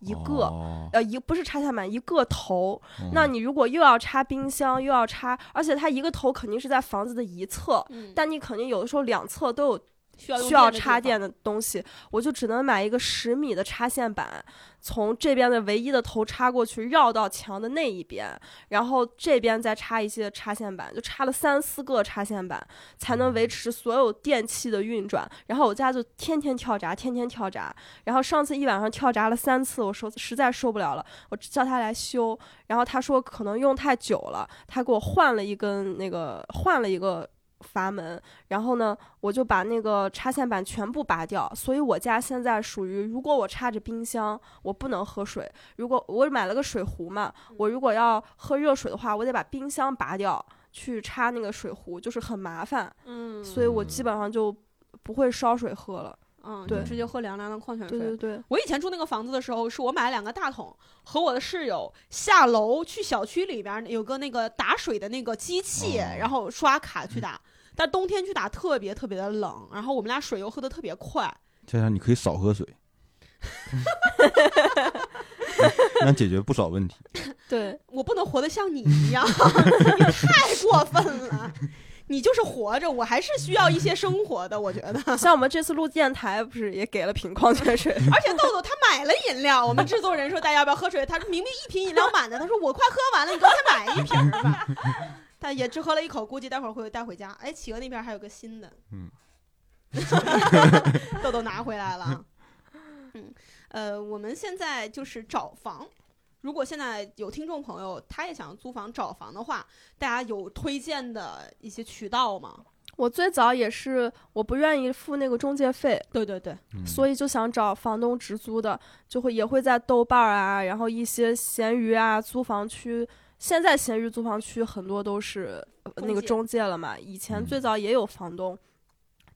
一个。哦呃，一不是插线板，一个头。哦那你如果又要插冰箱，又要插，而且它一个头肯定是在房子的一侧，嗯，但你肯定有的时候两侧都有需要插电的东西，我就只能买一个十米的插线板，从这边的唯一的头插过去，绕到墙的那一边，然后这边再插一些插线板，就插了三四个插线板，才能维持所有电器的运转。然后我家就天天跳闸，天天跳闸。然后上次一晚上跳闸了三次，我受实在受不了了，我叫他来修。然后他说可能用太久了，他给我换了一根那个换了一个阀门，然后呢，我就把那个插线板全部拔掉。所以我家现在属于，如果我插着冰箱，我不能喝水；如果我买了个水壶嘛，我如果要喝热水的话，我得把冰箱拔掉去插那个水壶，就是很麻烦。嗯，所以我基本上就不会烧水喝了。嗯，对直接喝凉凉的矿泉水。对对对，我以前住那个房子的时候，是我买了两个大桶，和我的室友下楼去小区里边儿有个那个打水的那个机器，哦然后刷卡去打。(laughs) 但冬天去打特别特别的冷，然后我们俩水又喝的特别快。佳佳，你可以少喝水，能解决不少问题。对，(laughs) 我不能活得像你一样，你太过分了。你就是活着，我还是需要一些生活的，我觉得。像我们这次录电台，不是也给了瓶矿泉水？(laughs) 而且豆豆他买了饮料，我们制作人说大家要不要喝水，他说明明一瓶饮料满的，他说我快喝完了，你给我再买一瓶吧。他也只喝了一口，估计待会儿会带回家。哎，企鹅那边还有个新的，嗯，(laughs) 豆豆拿回来了。(laughs) 嗯，呃，我们现在就是找房。如果现在有听众朋友他也想租房找房的话，大家有推荐的一些渠道吗？我最早也是，我不愿意付那个中介费，对对对，嗯所以就想找房东直租的，就会也会在豆瓣啊，然后一些闲鱼啊租房区。现在闲鱼租房区很多都是呃那个中介了嘛，以前嗯最早也有房东，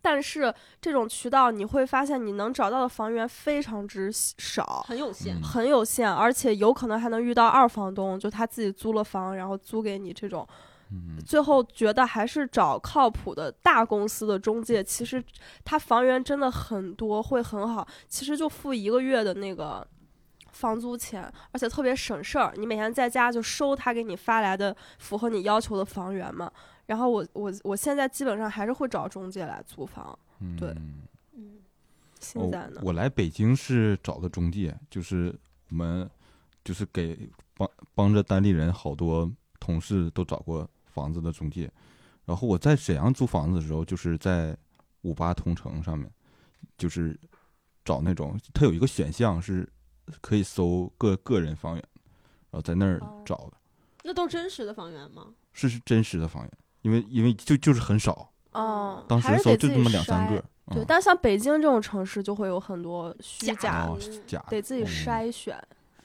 但是这种渠道你会发现你能找到的房源非常之少。很有限。嗯很有限，而且有可能还能遇到二房东，就他自己租了房，然后租给你这种。嗯最后觉得还是找靠谱的大公司的中介，其实他房源真的很多，会很好。其实就付一个月的那个房租钱，而且特别省事儿。你每天在家就收他给你发来的符合你要求的房源嘛。然后我我我现在基本上还是会找中介来租房。嗯对嗯，现在呢哦，我来北京是找的中介，就是我们就是给帮帮着单立人好多同事都找过房子的中介。然后我在沈阳租房子的时候，就是在五八同城上面，就是找那种，它有一个选项是可以搜个个人房源，然后在那儿哦找的，那都是真实的房源吗？是是真实的房源，因为因为就就是很少，哦，当时搜就这么两三个。对，嗯但像北京这种城市就会有很多虚假得自己嗯筛选，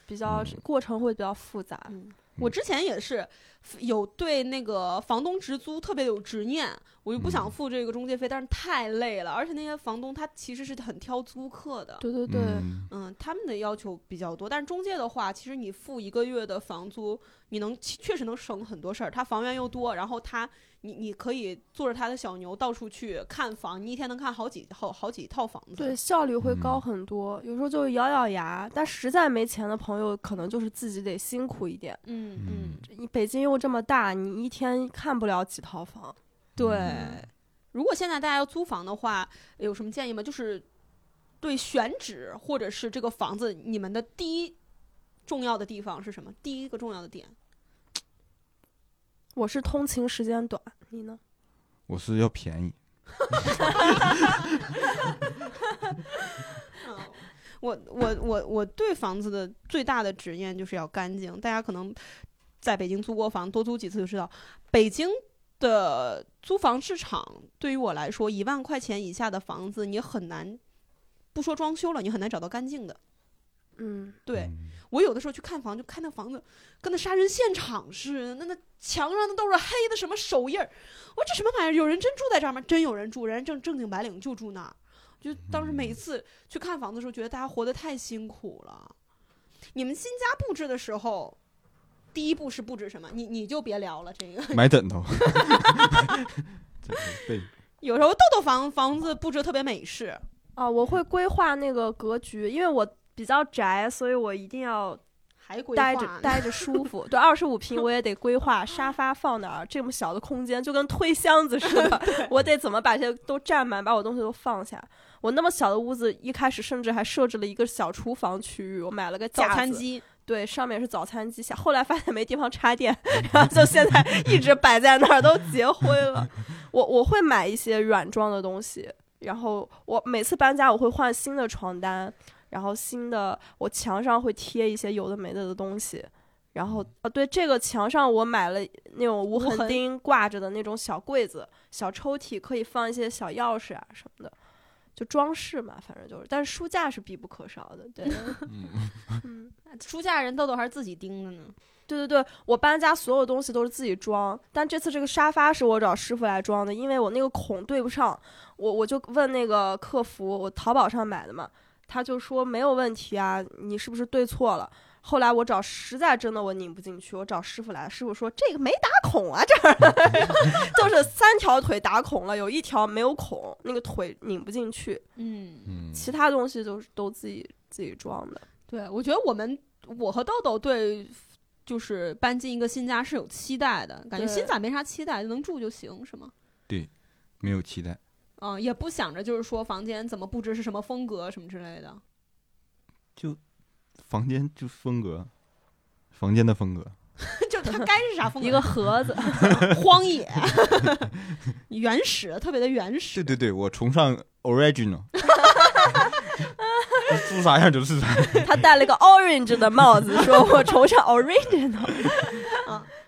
比较嗯过程会比较复杂。嗯，我之前也是有对那个房东直租特别有执念，我就不想嗯付这个中介费，但是太累了，而且那些房东他其实是很挑租客的。对对对，嗯嗯，他们的要求比较多，但是中介的话，其实你付一个月的房租，你能确实能省很多事儿。他房源又多，然后他你你可以坐着他的小牛到处去看房，你一天能看好几好好几套房子。对，效率会高嗯很多。有时候就咬咬牙，但实在没钱的朋友，可能就是自己得辛苦一点。嗯嗯嗯，你北京又这么大，你一天看不了几套房。对。嗯如果现在大家要租房的话，有什么建议吗？就是对选址或者是这个房子，你们的第一重要的地方是什么？第一个重要的点？我是通勤时间短，你呢？我是要便宜，嗯，我我我我对房子的最大的执念就是要干净。大家可能在北京租过房，多租几次就知道，北京的租房市场对于我来说，一万块钱以下的房子你很难，不说装修了，你很难找到干净的。嗯，对嗯我有的时候去看房，就看那房子跟那杀人现场似的，那那墙上那都是黑的什么手印儿，我说这什么玩意儿？有人真住在这儿吗？真有人住，人家正正经白领就住那儿。就当时每次去看房子的时候，觉得大家活得太辛苦了。你们新家布置的时候，第一步是布置什么？你你就别聊了，这个 (laughs) 买枕头，(laughs) 有时候豆豆房房子布置特别美式，啊，我会规划那个格局，因为我比较宅，所以我一定要还规待着待着舒服。对，二十五平我也得规划沙发放哪儿，这么小的空间就跟推箱子似的，我得怎么把这些都占满，把我东西都放下。我那么小的屋子，一开始甚至还设置了一个小厨房区域，我买了个早架子，餐机，对，上面是早餐机，下后来发现没地方插电，(laughs) 然后就现在一直摆在那儿，都结灰了。我我会买一些软装的东西，然后我每次搬家我会换新的床单，然后新的我墙上会贴一些有的没的的东西。然后，呃，对，这个墙上我买了那种无痕钉挂着的那种小柜子、小抽屉，可以放一些小钥匙啊什么的，就装饰嘛，反正就是。但是书架是必不可少的，对。(laughs) 嗯嗯 (laughs) 书架人豆豆还是自己钉的呢。对对对，我搬家所有东西都是自己装，但这次这个沙发是我找师傅来装的，因为我那个孔对不上，我我就问那个客服，我淘宝上买的嘛，他就说没有问题啊，你是不是对错了？后来我找实在真的我拧不进去，我找师傅来，师傅说这个没打孔啊，这儿 (laughs) (laughs) 就是三条腿打孔了，有一条没有孔，那个腿拧不进去，嗯，嗯，其他东西都是都自己自己装的。对，我觉得我们我和豆豆对就是搬进一个新家是有期待的，感觉新家没啥期待，能住就行，是吗？对没有期待，嗯，也不想着就是说房间怎么布置是什么风格什么之类的。房间就风格，房间的风格，(laughs) 就它该是啥风格？一个盒子，(laughs) 荒野、(laughs) 原始，特别的原始。对对对，我崇尚 original，住啥样就是啥。他戴了个 orange 的帽子，说我崇尚 original。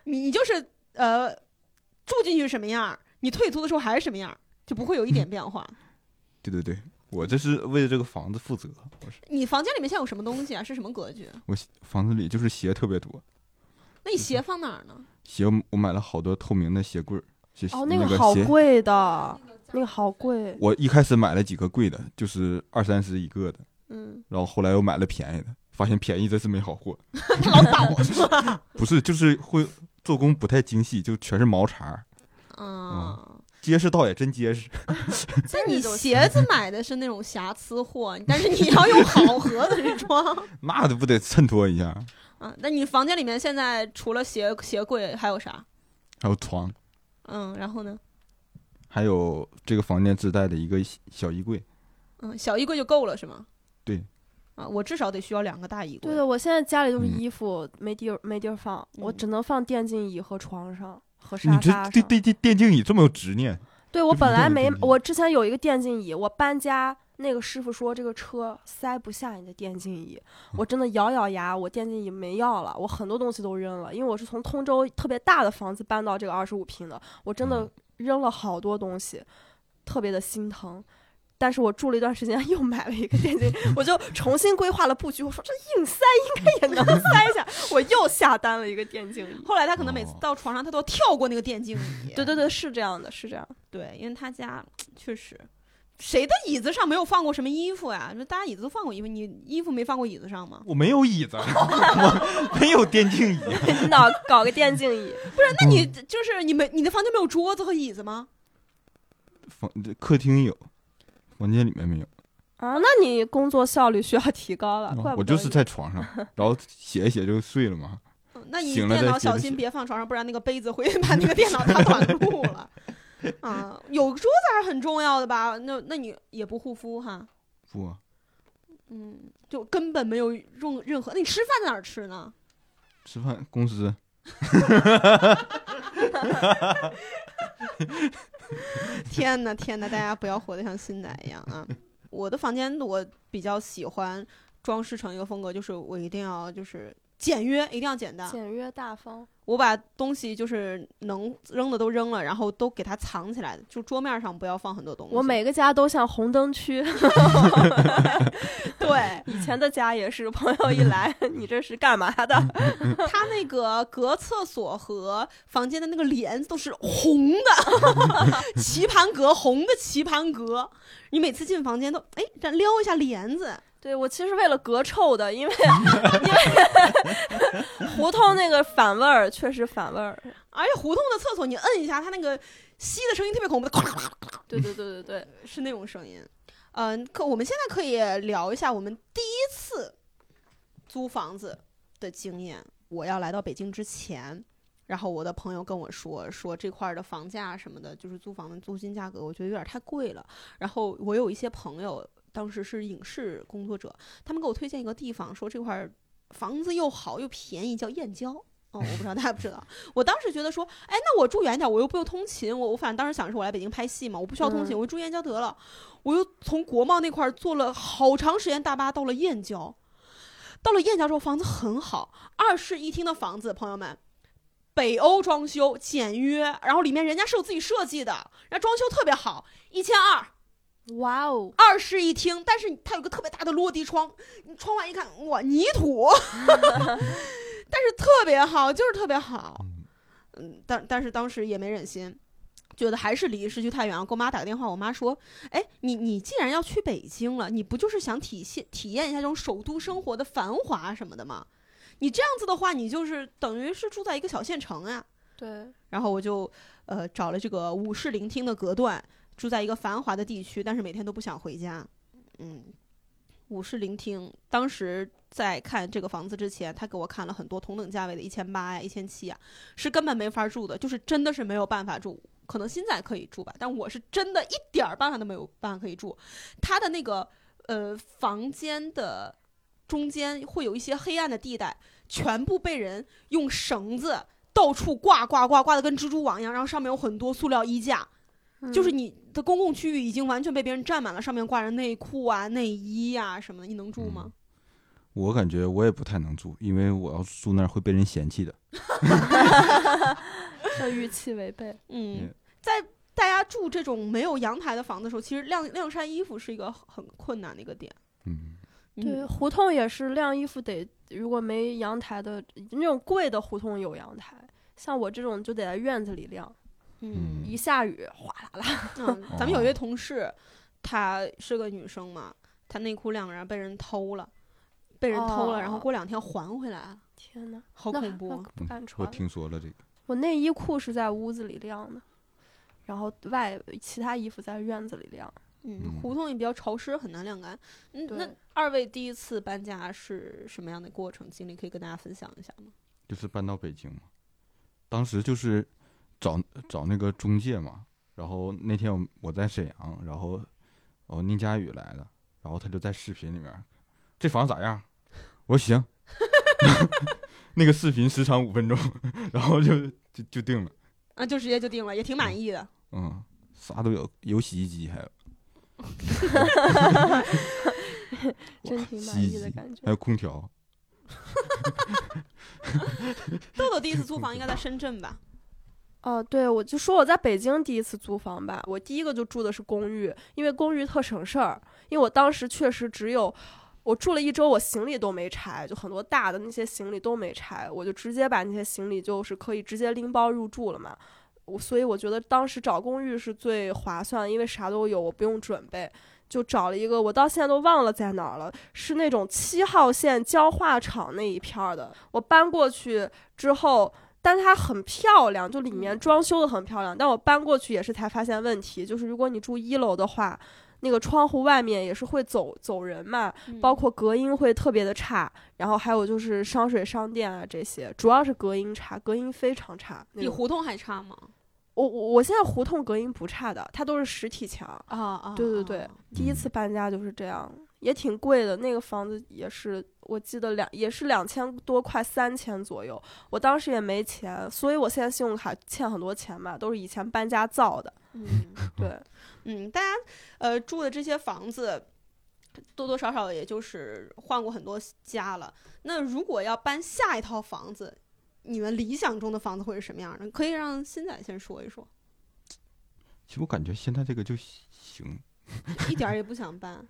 你你就是呃，住进去什么样，你退租的时候还是什么样，就不会有一点变化。对对对，我这是为了这个房子负责。我是你房间里面现在有什么东西啊？是什么格局？我房子里就是鞋特别多，那你鞋放哪儿呢？鞋我买了好多透明的鞋柜儿。鞋哦，那个好，贵的，那个好贵。我一开始买了几个贵的，就是二三十一个的，嗯，然后后来又买了便宜的，发现便宜真是没好货。(laughs) 它老倒 (laughs) 是吧？不是，就是会做工不太精细，就全是毛茬儿，嗯，结实倒也真结实。(laughs) 那你鞋子买的是那种瑕疵货，但是你要用好盒子去装 (laughs) 那不得衬托一下？啊。(laughs) 那你房间里面现在除了鞋鞋柜还有啥？还有床，嗯，然后呢？还有这个房间自带的一个小小衣柜。嗯，小衣柜就够了是吗？对。啊，我至少得需要两个大衣柜。对的，我现在家里都是嗯衣服，没地儿没地儿放，我嗯只能放电竞椅和床上和你沙这对。对对电竞椅这么有执念？对我本来没我之前有一个电竞椅，我搬家那个师傅说这个车塞不下你的电竞椅，我真的咬咬牙，我电竞椅没要了，我很多东西都扔了，因为我是从通州特别大的房子搬到这个二十五平的，我真的嗯扔了好多东西，特别的心疼。但是我住了一段时间，(laughs) 又买了一个电竞椅，我就重新规划了布局。我说这硬塞应该也能塞下，我又下单了一个电竞椅。后来他可能每次哦到床上，他都要跳过那个电竞椅。对对对，是这样的，是这样。对，因为他家确实，谁的椅子上没有放过什么衣服呀？就大家椅子都放过衣服，你衣服没放过椅子上吗？我没有椅子，(laughs) 我没有电竞椅。你 (laughs) 脑搞个电竞椅，不是，那你就是你没你的房间没有桌子和椅子吗？房客厅有，房间里面没有。啊，那你工作效率需要提高了，怪不得我就是在床上，(laughs) 然后写一写就睡了嘛。嗯那你电脑小心别放床上，不然那个杯子会 (laughs) 把那个电脑打短路了。啊，有个桌子还是很重要的吧？那那你也不护肤哈？不，嗯，就根本没有用任何。那你吃饭在哪儿吃呢？(laughs) 吃饭公司 (laughs) 天呐天呐，大家不要活得像新仔一样啊！我的房间我比较喜欢装饰成一个风格，就是我一定要就是简约，一定要简单。简约大方。我把东西就是能扔的都扔了，然后都给它藏起来，就桌面上不要放很多东西。我每个家都像红灯区，(laughs) (laughs) 对以前的家也是，朋友一来，(laughs) 你这是干嘛的？他那个隔厕所和房间的那个帘子都是红的，棋盘格红的棋盘格。你每次进房间都哎，这撩一下帘子，对我其实为了隔臭的，因为因为 (laughs) 胡同那个反味儿确实反味儿。而且胡同的厕所你摁一下，它那个吸的声音特别恐怖，对对对对对，(laughs) 是那种声音。嗯、可我们现在可以聊一下我们第一次租房子的经验。我要来到北京之前，然后我的朋友跟我说，说这块儿的房价什么的，就是租房的租金价格，我觉得有点太贵了。然后我有一些朋友，当时是影视工作者，他们给我推荐一个地方，说这块儿房子又好又便宜，叫燕郊。哦，我不知道大家不知道。我当时觉得说，哎，那我住远点，我又不用通勤，我我反正当时想是我来北京拍戏嘛，我不需要通勤，嗯我就住燕郊得了。我又从国贸那块儿坐了好长时间大巴到了燕郊，到了燕郊之后，房子很好，二室一厅的房子，朋友们，北欧装修，简约，然后里面人家是有自己设计的，人家装修特别好，一千二，哇哦，二室一厅，但是它有个特别大的落地窗，你窗外一看，哇，泥土，(laughs) 但是特别好，就是特别好。嗯，但但是当时也没忍心，觉得还是离市区太远了。给我妈打个电话，我妈说：“哎，你你既然要去北京了，你不就是想体现体验一下这种首都生活的繁华什么的吗？你这样子的话，你就是等于是住在一个小县城呀。对，然后我就呃找了这个五室聆厅的隔断，住在一个繁华的地区，但是每天都不想回家。嗯，武士聆听当时在看这个房子之前，他给我看了很多同等价位的，一千八呀、一千七呀，是根本没法住的，就是真的是没有办法住。可能现在可以住吧，但我是真的一点儿办法都没有办法可以住。他的那个呃房间的中间会有一些黑暗的地带，全部被人用绳子。到处挂挂挂挂的跟蜘蛛网一样，然后上面有很多塑料衣架，就是嗯你的公共区域已经完全被别人占满了，上面挂着内裤啊、内衣啊、什么的，你能住吗？我感觉我也不太能住，因为我要住那儿会被人嫌弃的。(laughs) 这预期违背。嗯嗯，在大家住这种没有阳台的房子的时候，其实晾晾晒衣服是一个很困难的一个点。嗯，对，嗯胡同也是晾衣服得，如果没阳台的那种贵的胡同有阳台，像我这种就得在院子里晾，嗯一下雨哗啦啦。嗯，(laughs) 咱们有一位同事，她是个女生嘛，她内裤晾着被人偷了，被人偷了，然后哦过两天还回来了，天呐，那好恐怖不敢我穿。听说了这个。我内衣裤是在屋子里晾的，然后外其他衣服在院子里晾。嗯，嗯胡同也比较潮湿，很难晾干。嗯，那二位第一次搬家是什么样的过程经历？可以跟大家分享一下吗？就是搬到北京嘛，当时就是找找那个中介嘛，然后那天我我在沈阳，然后哦宁佳宇来了，然后他就在视频里面，这房子咋样？我说行，(laughs) 那个视频时长五分钟，(laughs) 然后就就就定了，啊，就直接就定了，也挺满意的。嗯，啥都有，有洗衣机，还有 (laughs) 真挺满意的感觉还。有空调，豆豆第一次租房应该在深圳吧？哦，对，我就说我在北京第一次租房吧，我第一个就住的是公寓，因为公寓特省事儿。因为我当时确实只有我住了一周，我行李都没拆，就很多大的那些行李都没拆，我就直接把那些行李就是可以直接拎包入住了嘛。我所以我觉得当时找公寓是最划算，因为啥都有，我不用准备。就找了一个，我到现在都忘了在哪儿了，是那种七号线焦化厂那一片儿的。我搬过去之后，但它很漂亮，就里面装修的很漂亮。但我搬过去也是才发现问题，就是如果你住一楼的话，那个窗户外面也是会走走人嘛，嗯包括隔音会特别的差，然后还有就是商水商店啊这些，主要是隔音差，隔音非常差。比胡同还差吗？我我我现在胡同隔音不差的，它都是实体墙。啊啊对对对，第一次搬家就是这样，也挺贵的。那个房子也是，我记得两也是两千多，快三千左右。我当时也没钱，所以我现在信用卡欠很多钱嘛，都是以前搬家造的。嗯对，(laughs) 嗯，大家呃住的这些房子。多多少少也就是换过很多家了。那如果要搬下一套房子，你们理想中的房子会是什么样的？可以让新仔先说一说。其实我感觉现在这个就行，一点儿也不想搬，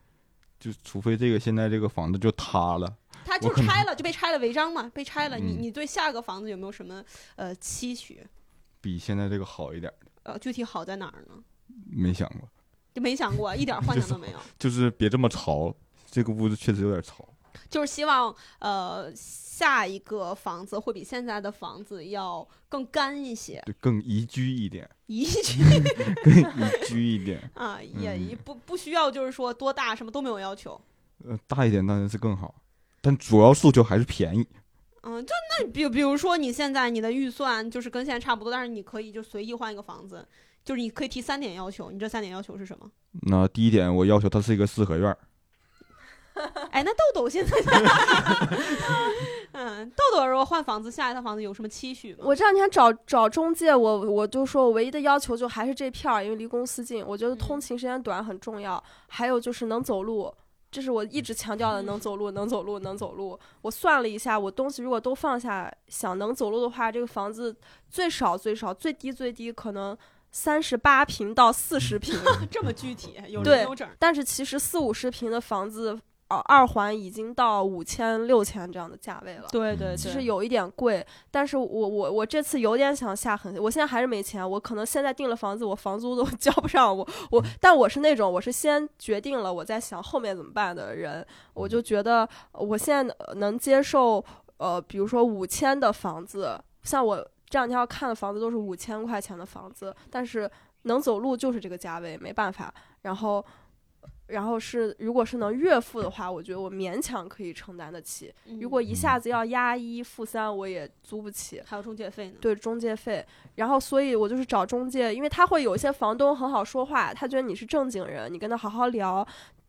就除非这个现在这个房子就塌了，他就拆了，就被拆了违章嘛，被拆了。你嗯你对下个房子有没有什么呃期许？比现在这个好一点儿，呃，具体好在哪儿呢？没想过，就没想过，一点 (laughs) 幻想都没有。就是别这么潮，这个屋子确实有点潮。就是希望呃下一个房子会比现在的房子要更干一些，对，更宜居一点，宜居 (laughs) 更宜居一点。啊，也不不需要就是说多大什么都没有要求。呃，大一点当然是更好，但主要诉求还是便宜。嗯，就那比比如说你现在你的预算就是跟现在差不多，但是你可以就随意换一个房子，就是你可以提三点要求，你这三点要求是什么？那第一点，我要求它是一个四合院儿，(laughs) 哎，那豆豆现在，(laughs) 嗯，豆豆如果换房子，下一套房子有什么期许吗？我这两天找找中介，我我就说我唯一的要求就还是这片儿，因为离公司近，我觉得通嗯勤时间短很重要。还有就是能走路，这是我一直强调的，能走路，能走路，能走路。我算了一下，我东西如果都放下，想能走路的话，这个房子最少最少最低最低可能三十八平到四十平，(laughs) 这么具体，有对人有整。但是其实四五十平的房子。呃，二环已经到五千、六千这样的价位了。对对其实有一点贵，但是我我我这次有点想下狠，我现在还是没钱，我可能现在订了房子，我房租都 (laughs) 交不上，我我，但我是那种我是先决定了，我在想后面怎么办的人，我就觉得我现在能接受。呃，比如说五千的房子，像我这两天要看的房子都是五千块钱的房子，但是能走路就是这个价位，没办法。然后，然后是如果是能月付的话，我觉得我勉强可以承担得起。如果一下子要押一付三，我也租不起。还有中介费呢，对中介费，然后所以我就是找中介，因为他会有一些房东很好说话，他觉得你是正经人，你跟他好好聊，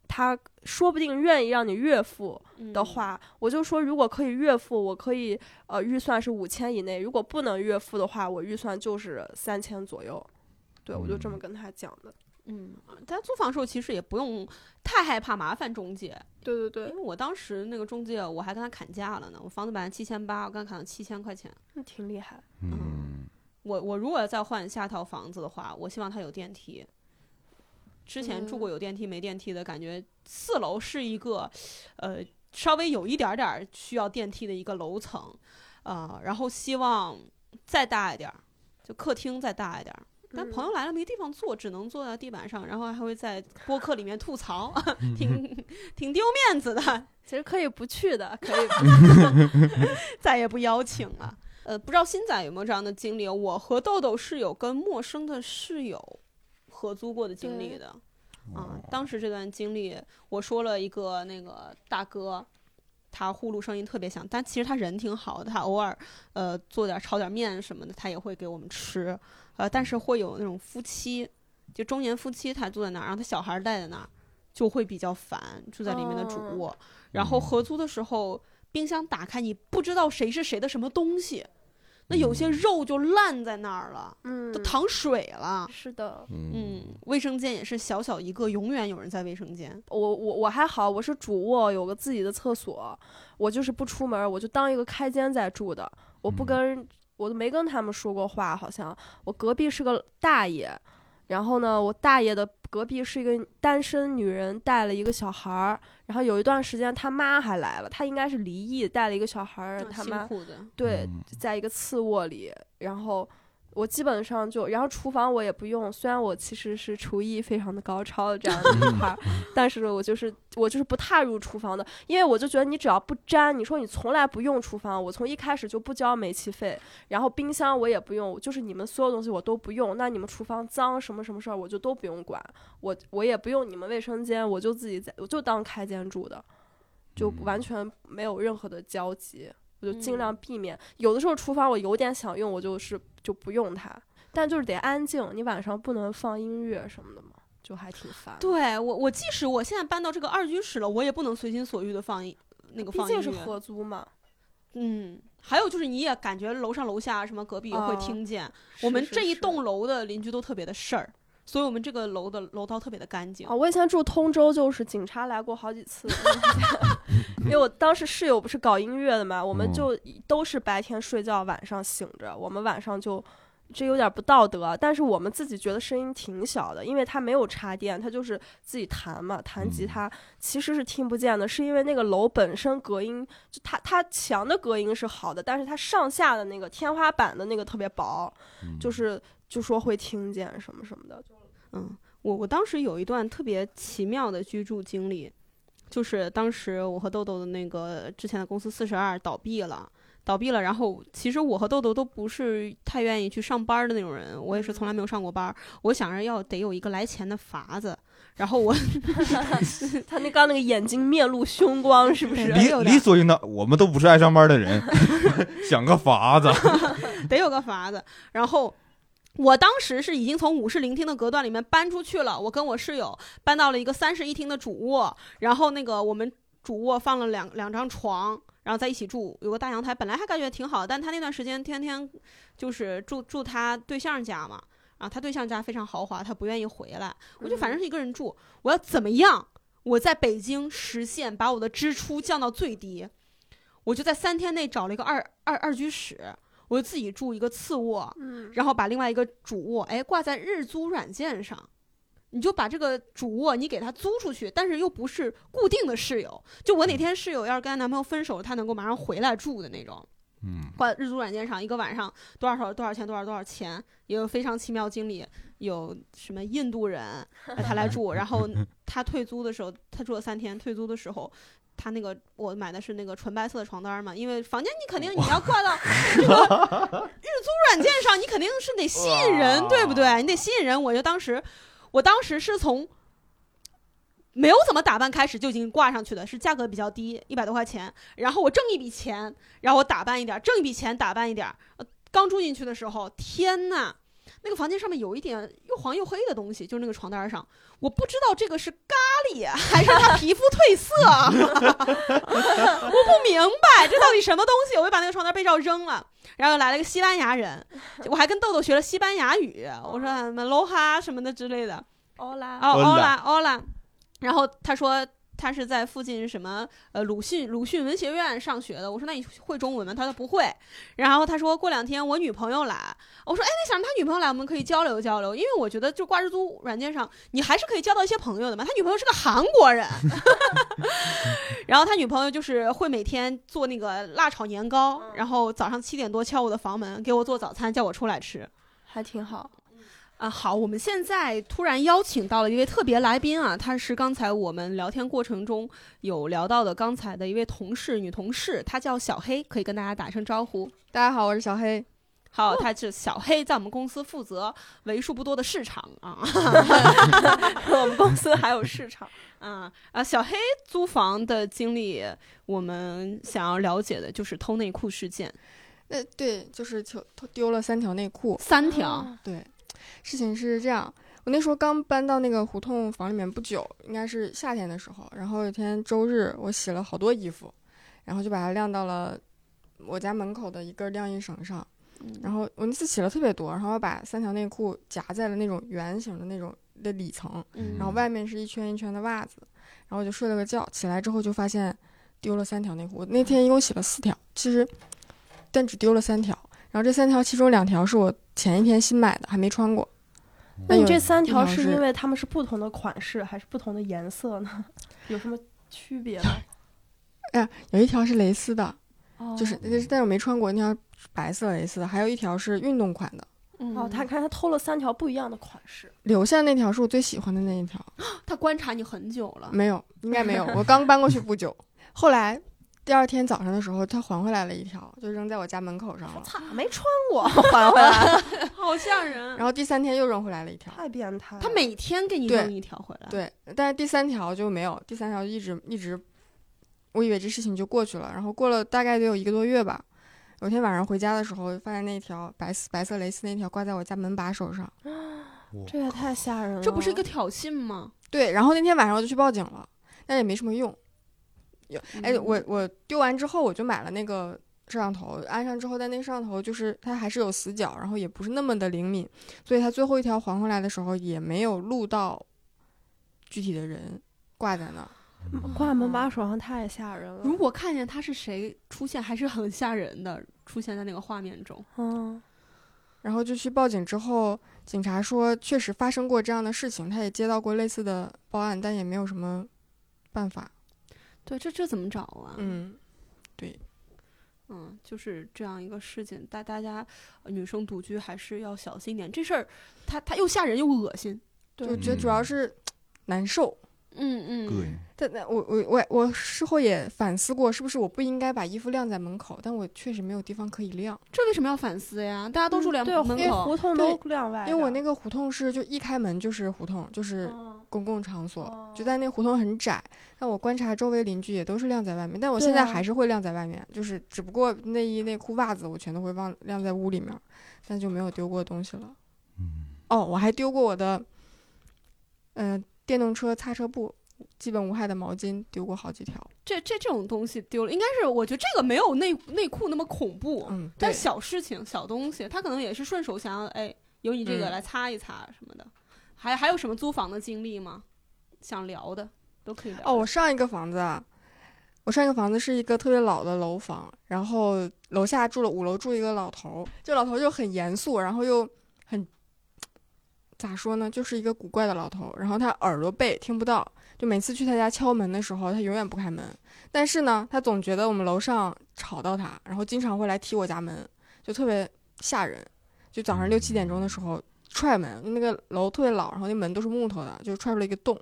他说不定愿意让你月付嗯的话，我就说如果可以月付，我可以呃预算是五千以内，如果不能月付的话，我预算就是三千左右。对，我就这么跟他讲的。嗯，但租房时候其实也不用太害怕麻烦中介，对对对因为，我当时那个中介我还跟他砍价了呢，我房子本来七千八，我跟他砍了七千块钱。那挺厉害。嗯，我我如果再换下套房子的话，我希望它有电梯。之前住过有电梯没电梯的感觉，四楼是一个，呃，稍微有一点点儿需要电梯的一个楼层，呃，然后希望再大一点儿，就客厅再大一点儿。但朋友来了没地方坐，只能坐在地板上，然后还会在播客里面吐槽，(laughs) 挺挺丢面子的，(laughs) 其实可以不去的，可以不。(laughs) 再也不邀请了。呃，不知道新仔有没有这样的经历？我和豆豆是有跟陌生的室友合租过的经历的。哦啊，当时这段经历，我说了一个那个大哥，他呼噜声音特别响，但其实他人挺好的，他偶尔呃做点炒点面什么的，他也会给我们吃。呃，但是会有那种夫妻，就中年夫妻，他住在那儿，然后他小孩儿带在那儿，就会比较烦，住在里面的主哦卧。然后嗯合租的时候，冰箱打开，你不知道谁是谁的什么东西，那有些嗯肉就烂在那儿了，嗯都，淌水了。是的。嗯，卫生间也是小小一个，永远有人在卫生间。我我我还好，我是主卧，有个自己的厕所，我就是不出门，我就当一个开间在住的，我不嗯跟我都没跟他们说过话，好像我隔壁是个大爷，然后呢，我大爷的隔壁是一个单身女人带了一个小孩儿，然后有一段时间他妈还来了，他应该是离异带了一个小孩儿，啊他妈对，嗯。在一个次卧里，然后我基本上就，然后厨房我也不用，虽然我其实是厨艺非常的高超的这样的一块儿，(laughs) 但是我就是我就是不踏入厨房的，因为我就觉得你只要不沾，你说你从来不用厨房，我从一开始就不交煤气费，然后冰箱我也不用，就是你们所有东西我都不用，那你们厨房脏什么什么事儿我就都不用管，我我也不用你们卫生间，我就自己在我就当开间住的，就嗯完全没有任何的交集。我就尽嗯量避免。有的时候厨房我有点想用，我就是就不用它，但就是得安静。你晚上不能放音乐什么的嘛，就还挺烦。对我，我即使我现在搬到这个二居室了，我也不能随心所欲的放一那个毕竟是。合租嘛。嗯，还有就是你也感觉楼上楼下什么隔壁也会哦听见。是我们这一栋楼的邻居都特别的事儿，所以我们这个楼的楼道特别的干净。啊，我以前住通州，就是警察来过好几次，(laughs) 因为我当时室友不是搞音乐的嘛，我们嗯就都是白天睡觉，晚上醒着，我们晚上就。这有点不道德，但是我们自己觉得声音挺小的，因为它没有插电，它就是自己弹嘛，弹吉嗯他其实是听不见的，是因为那个楼本身隔音，就它它墙的隔音是好的，但是它上下的那个天花板的那个特别薄，嗯就是就说会听见什么什么的。嗯，我我当时有一段特别奇妙的居住经历，就是当时我和豆豆的那个之前的公司四十二倒闭了。倒闭了，然后其实我和豆豆都不是太愿意去上班的那种人，我也是从来没有上过班。我想着要得有一个来钱的法子，然后我 (laughs) (laughs) 他那刚那个眼睛面露凶光，是不是？理理所应当，我们都不是爱上班的人，(laughs) 想个法子。得有个法子。然后我当时是已经从五室零厅的隔断里面搬出去了，我跟我室友搬到了一个三室一厅的主卧，然后那个我们主卧放了两两张床。然后在一起住，有个大阳台，本来还感觉挺好，但他那段时间天天就是住住他对象家嘛，啊，他对象家非常豪华，他不愿意回来，我就反正是一个人住，我要怎么样？我在北京实现把我的支出降到最低，我就在三天内找了一个二二二居室，我就自己住一个次卧，嗯，然后把另外一个主卧哎挂在日租软件上，你就把这个主卧你给他租出去，但是又不是固定的室友，就我哪天室友要是跟她男朋友分手，她能够马上回来住的那种。嗯，挂日租软件上一个晚上多少少多少钱多少多少钱，也有非常奇妙经历。有什么印度人他来住，然后他退租的时候，他住了三天，退租的时候。他那个我买的是那个纯白色的床单嘛，因为房间你肯定你要挂到这个日租软件上，你肯定是得吸引人，对不对？你得吸引人。我就当时，我当时是从没有怎么打扮开始就已经挂上去的，是价格比较低，一百多块钱。然后我挣一笔钱，然后我打扮一点，挣一笔钱打扮一点刚住进去的时候，天呐，那个房间上面有一点又黄又黑的东西，就是那个床单上，我不知道这个是咖喱还是他皮肤褪色，(laughs) 我不明白这到底什么东西，我就把那个床单被罩扔了。然后来了个西班牙人，我还跟豆豆学了西班牙语，我说什么 “lo 哈”什么的之类的。欧拉，哦，欧拉欧拉，然后他说他是在附近什么呃鲁迅鲁迅文学院上学的。我说那你会中文吗？他说不会。然后他说过两天我女朋友来，我说哎，那想让他女朋友来，我们可以交流交流，因为我觉得就挂日租软件上，你还是可以交到一些朋友的嘛。他女朋友是个韩国人，(laughs) 然后他女朋友就是会每天做那个辣炒年糕，然后早上七点多敲我的房门给我做早餐，叫我出来吃。还挺好。啊，好，我们现在突然邀请到了一位特别来宾啊，她是刚才我们聊天过程中有聊到的刚才的一位同事，女同事，她叫小黑，可以跟大家打声招呼。大家好，我是小黑。好，她是小黑，在我们公司负责为数不多的市场啊 (laughs) 我们公司还有市场，啊啊！小黑租房的经历，我们想要了解的就是偷内裤事件，那对，就是丢丢了三条内裤。三条。对，事情是这样，我那时候刚搬到那个胡同房里面不久，应该是夏天的时候。然后有一天周日，我洗了好多衣服，然后就把它晾到了我家门口的一根晾衣绳上。然后我那次洗了特别多，然后我把三条内裤夹在了那种圆形的那种的里层，嗯然后外面是一圈一圈的袜子，然后我就睡了个觉，起来之后就发现丢了三条内裤。我那天一共洗了四条，其实但只丢了三条，然后这三条其中两条是我前一天新买的，还没穿过。有那你这三条是是因为它们是不同的款式，还是不同的颜色呢？(laughs) 有什么区别吗？(laughs) 哎有一条是蕾丝的，哦就是但是但是我没穿过，那条白色蕾丝的，还有一条是运动款的。嗯哦，他看他偷了三条不一样的款式，留下那条是我最喜欢的那一条，(gasps) 他观察你很久了，没有，应该没有，(laughs) 我刚搬过去不久。后来第二天早上的时候，他还回来了一条，就扔在我家门口上了。操，没穿过，(laughs) 还回来了，(laughs) 好吓人。然后第三天又扔回来了一条，太变态了。他每天给你扔一条回来，，对，但是第三条就没有，第三条一直一直，我以为这事情就过去了，然后过了大概得有一个多月吧。有天晚上回家的时候，发现那条白丝白色蕾丝那条挂在我家门把手上。这也太吓人了，这不是一个挑衅吗？对，然后那天晚上我就去报警了，但也没什么用。有，哎，嗯我我丢完之后我就买了那个摄像头，安上之后，但那个摄像头就是它还是有死角，然后也不是那么的灵敏，所以它最后一条还回来的时候也没有录到具体的人挂在那儿。挂门把手上太吓人了。如果看见他是谁出现，还是很吓人的，出现在那个画面中。嗯，然后就去报警之后，警察说确实发生过这样的事情，他也接到过类似的报案，但也没有什么办法。对，这这怎么找啊？嗯，对嗯，就是这样一个事情，大大家呃女生独居还是要小心一点。这事儿，它它又吓人又恶心。对，我觉得主要是 (tsk) 难受。嗯嗯，膈应。但但我我我我事后也反思过，是不是我不应该把衣服晾在门口？但我确实没有地方可以晾，这为什么要反思呀？大家都住两对，门口，胡同都晾外，因为我那个胡同是就一开门就是胡同，就是嗯公共场所，哦就在那胡同很窄。但我观察周围邻居也都是晾在外面，但我现在还是会晾在外面，就是只不过内衣、内裤、袜子我全都会放晾在屋里面，但就没有丢过东西了。嗯，哦，我还丢过我的，嗯、电动车擦车布，基本无害的毛巾丢过好几条。这这这种东西丢了，应该是我觉得这个没有内内裤那么恐怖，嗯，但，小事情小东西，他可能也是顺手想要哎有你这个嗯来擦一擦什么的。还还有什么租房的经历吗？想聊的都可以聊。哦，我上一个房子啊，我上一个房子是一个特别老的楼房，然后楼下住了五楼住一个老头，这老头就很严肃，然后又很咋说呢，就是一个古怪的老头。然后他耳朵背听不到，就每次去他家敲门的时候，他永远不开门。但是呢，他总觉得我们楼上吵到他，然后经常会来踢我家门，就特别吓人。就早上六七点钟的时候，踹门，那个楼特别老，然后那门都是木头的，就踹出了一个洞，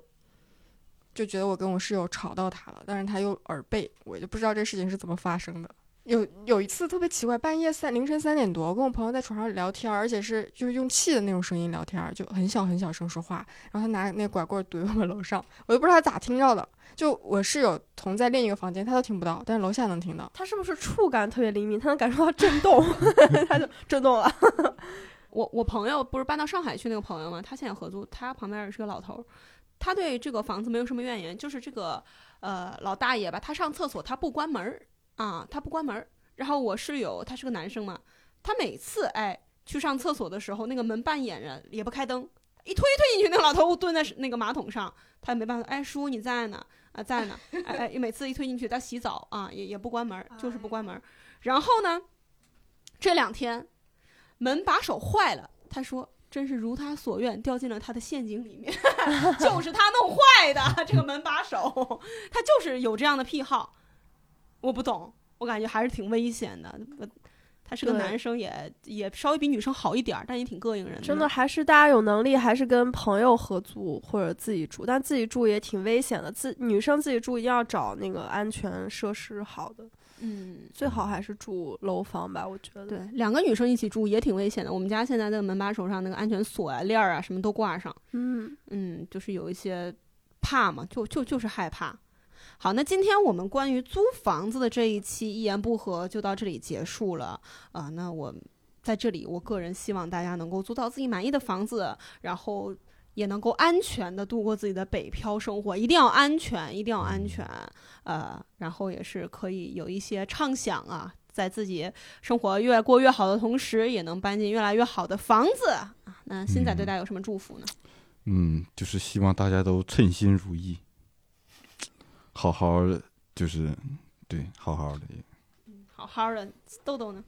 就觉得我跟我室友吵到他了，但是他又耳背，我就不知道这事情是怎么发生的。有有一次特别奇怪，半夜三凌晨三点多，我跟我朋友在床上聊天，而且是就是用气的那种声音聊天，就很小很小声说话。然后他拿那个拐棍怼我们楼上，我都不知道他咋听到的。就我室友同在另一个房间，他都听不到，但是楼下能听到。他是不是触感特别灵敏？他能感受到震动，(laughs) 他就震动了。我我朋友不是搬到上海去那个朋友吗？他现在合租，他旁边也是个老头儿，他对这个房子没有什么怨言，就是这个呃老大爷吧，他上厕所他不关门儿啊，他不关门儿。然后我室友他是个男生嘛，他每次哎去上厕所的时候，那个门半掩着，也不开灯，一推推进去，那个老头蹲在那个马桶上，他也没办法，哎叔你在呢啊在呢，哎哎每次一推进去他洗澡啊也也不关门儿，就是不关门儿。然后呢，这两天门把手坏了，他说真是如他所愿，掉进了他的陷阱里面，(laughs) 就是他弄坏的这个门把手，他就是有这样的癖好，我不懂，我感觉还是挺危险的。呃他是个男生也，也稍微比女生好一点儿，但也挺膈应人的。真的，还是大家有能力，还是跟朋友合租或者自己住，但自己住也挺危险的。自女生自己住一定要找那个安全设施好的，嗯，最好还是住楼房吧，我觉得。对，两个女生一起住也挺危险的。我们家现在那个门把手上那个安全锁啊、链儿啊，什么都挂上。嗯，嗯，就是有一些怕嘛，就就就是害怕。好，那今天我们关于租房子的这一期一言不合就到这里结束了啊、那我在这里，我个人希望大家能够租到自己满意的房子，然后也能够安全的度过自己的北漂生活，一定要安全，一定要安全。呃，然后也是可以有一些畅想啊，在自己生活越过越好的同时，也能搬进越来越好的房子啊。那新仔对大家有什么祝福呢？嗯，就是希望大家都称心如意，好好的，就是对，好好的。好好的，豆豆呢？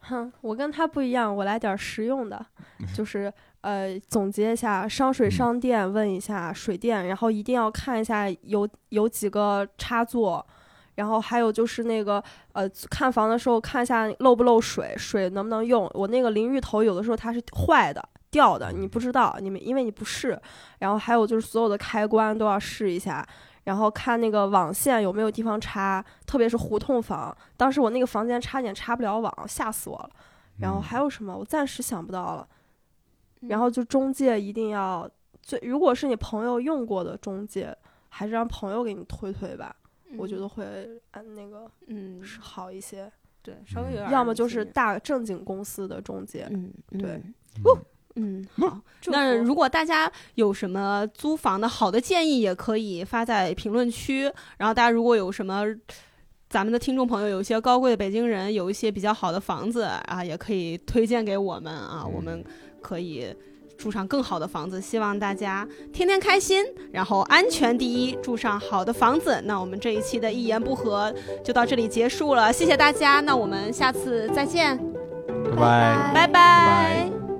哼，我跟他不一样，我来点实用的，就是呃，总结一下商水商电，问一下水电，然后一定要看一下有有几个插座，然后还有就是那个呃，看房的时候看一下漏不漏水，水能不能用。我那个淋浴头有的时候它是坏的。掉的你不知道，你们因为你不试，然后还有就是所有的开关都要试一下，然后看那个网线有没有地方插，特别是胡同房。当时我那个房间差点插不了网，吓死我了。然后还有什么？我暂时想不到了。然后就中介一定要最，如果是你朋友用过的中介，还是让朋友给你推推吧，我觉得会按那个嗯，是好一些。对，稍微有点儿要么就是大正经公司的中介。嗯，对嗯，嗯，好。(laughs) 那如果大家有什么租房的好的建议，也可以发在评论区。然后大家如果有什么，咱们的听众朋友有一些高贵的北京人，有一些比较好的房子啊，也可以推荐给我们啊，我们可以住上更好的房子。希望大家天天开心，然后安全第一，住上好的房子。那我们这一期的一言不合就到这里结束了，谢谢大家，那我们下次再见，拜拜。拜拜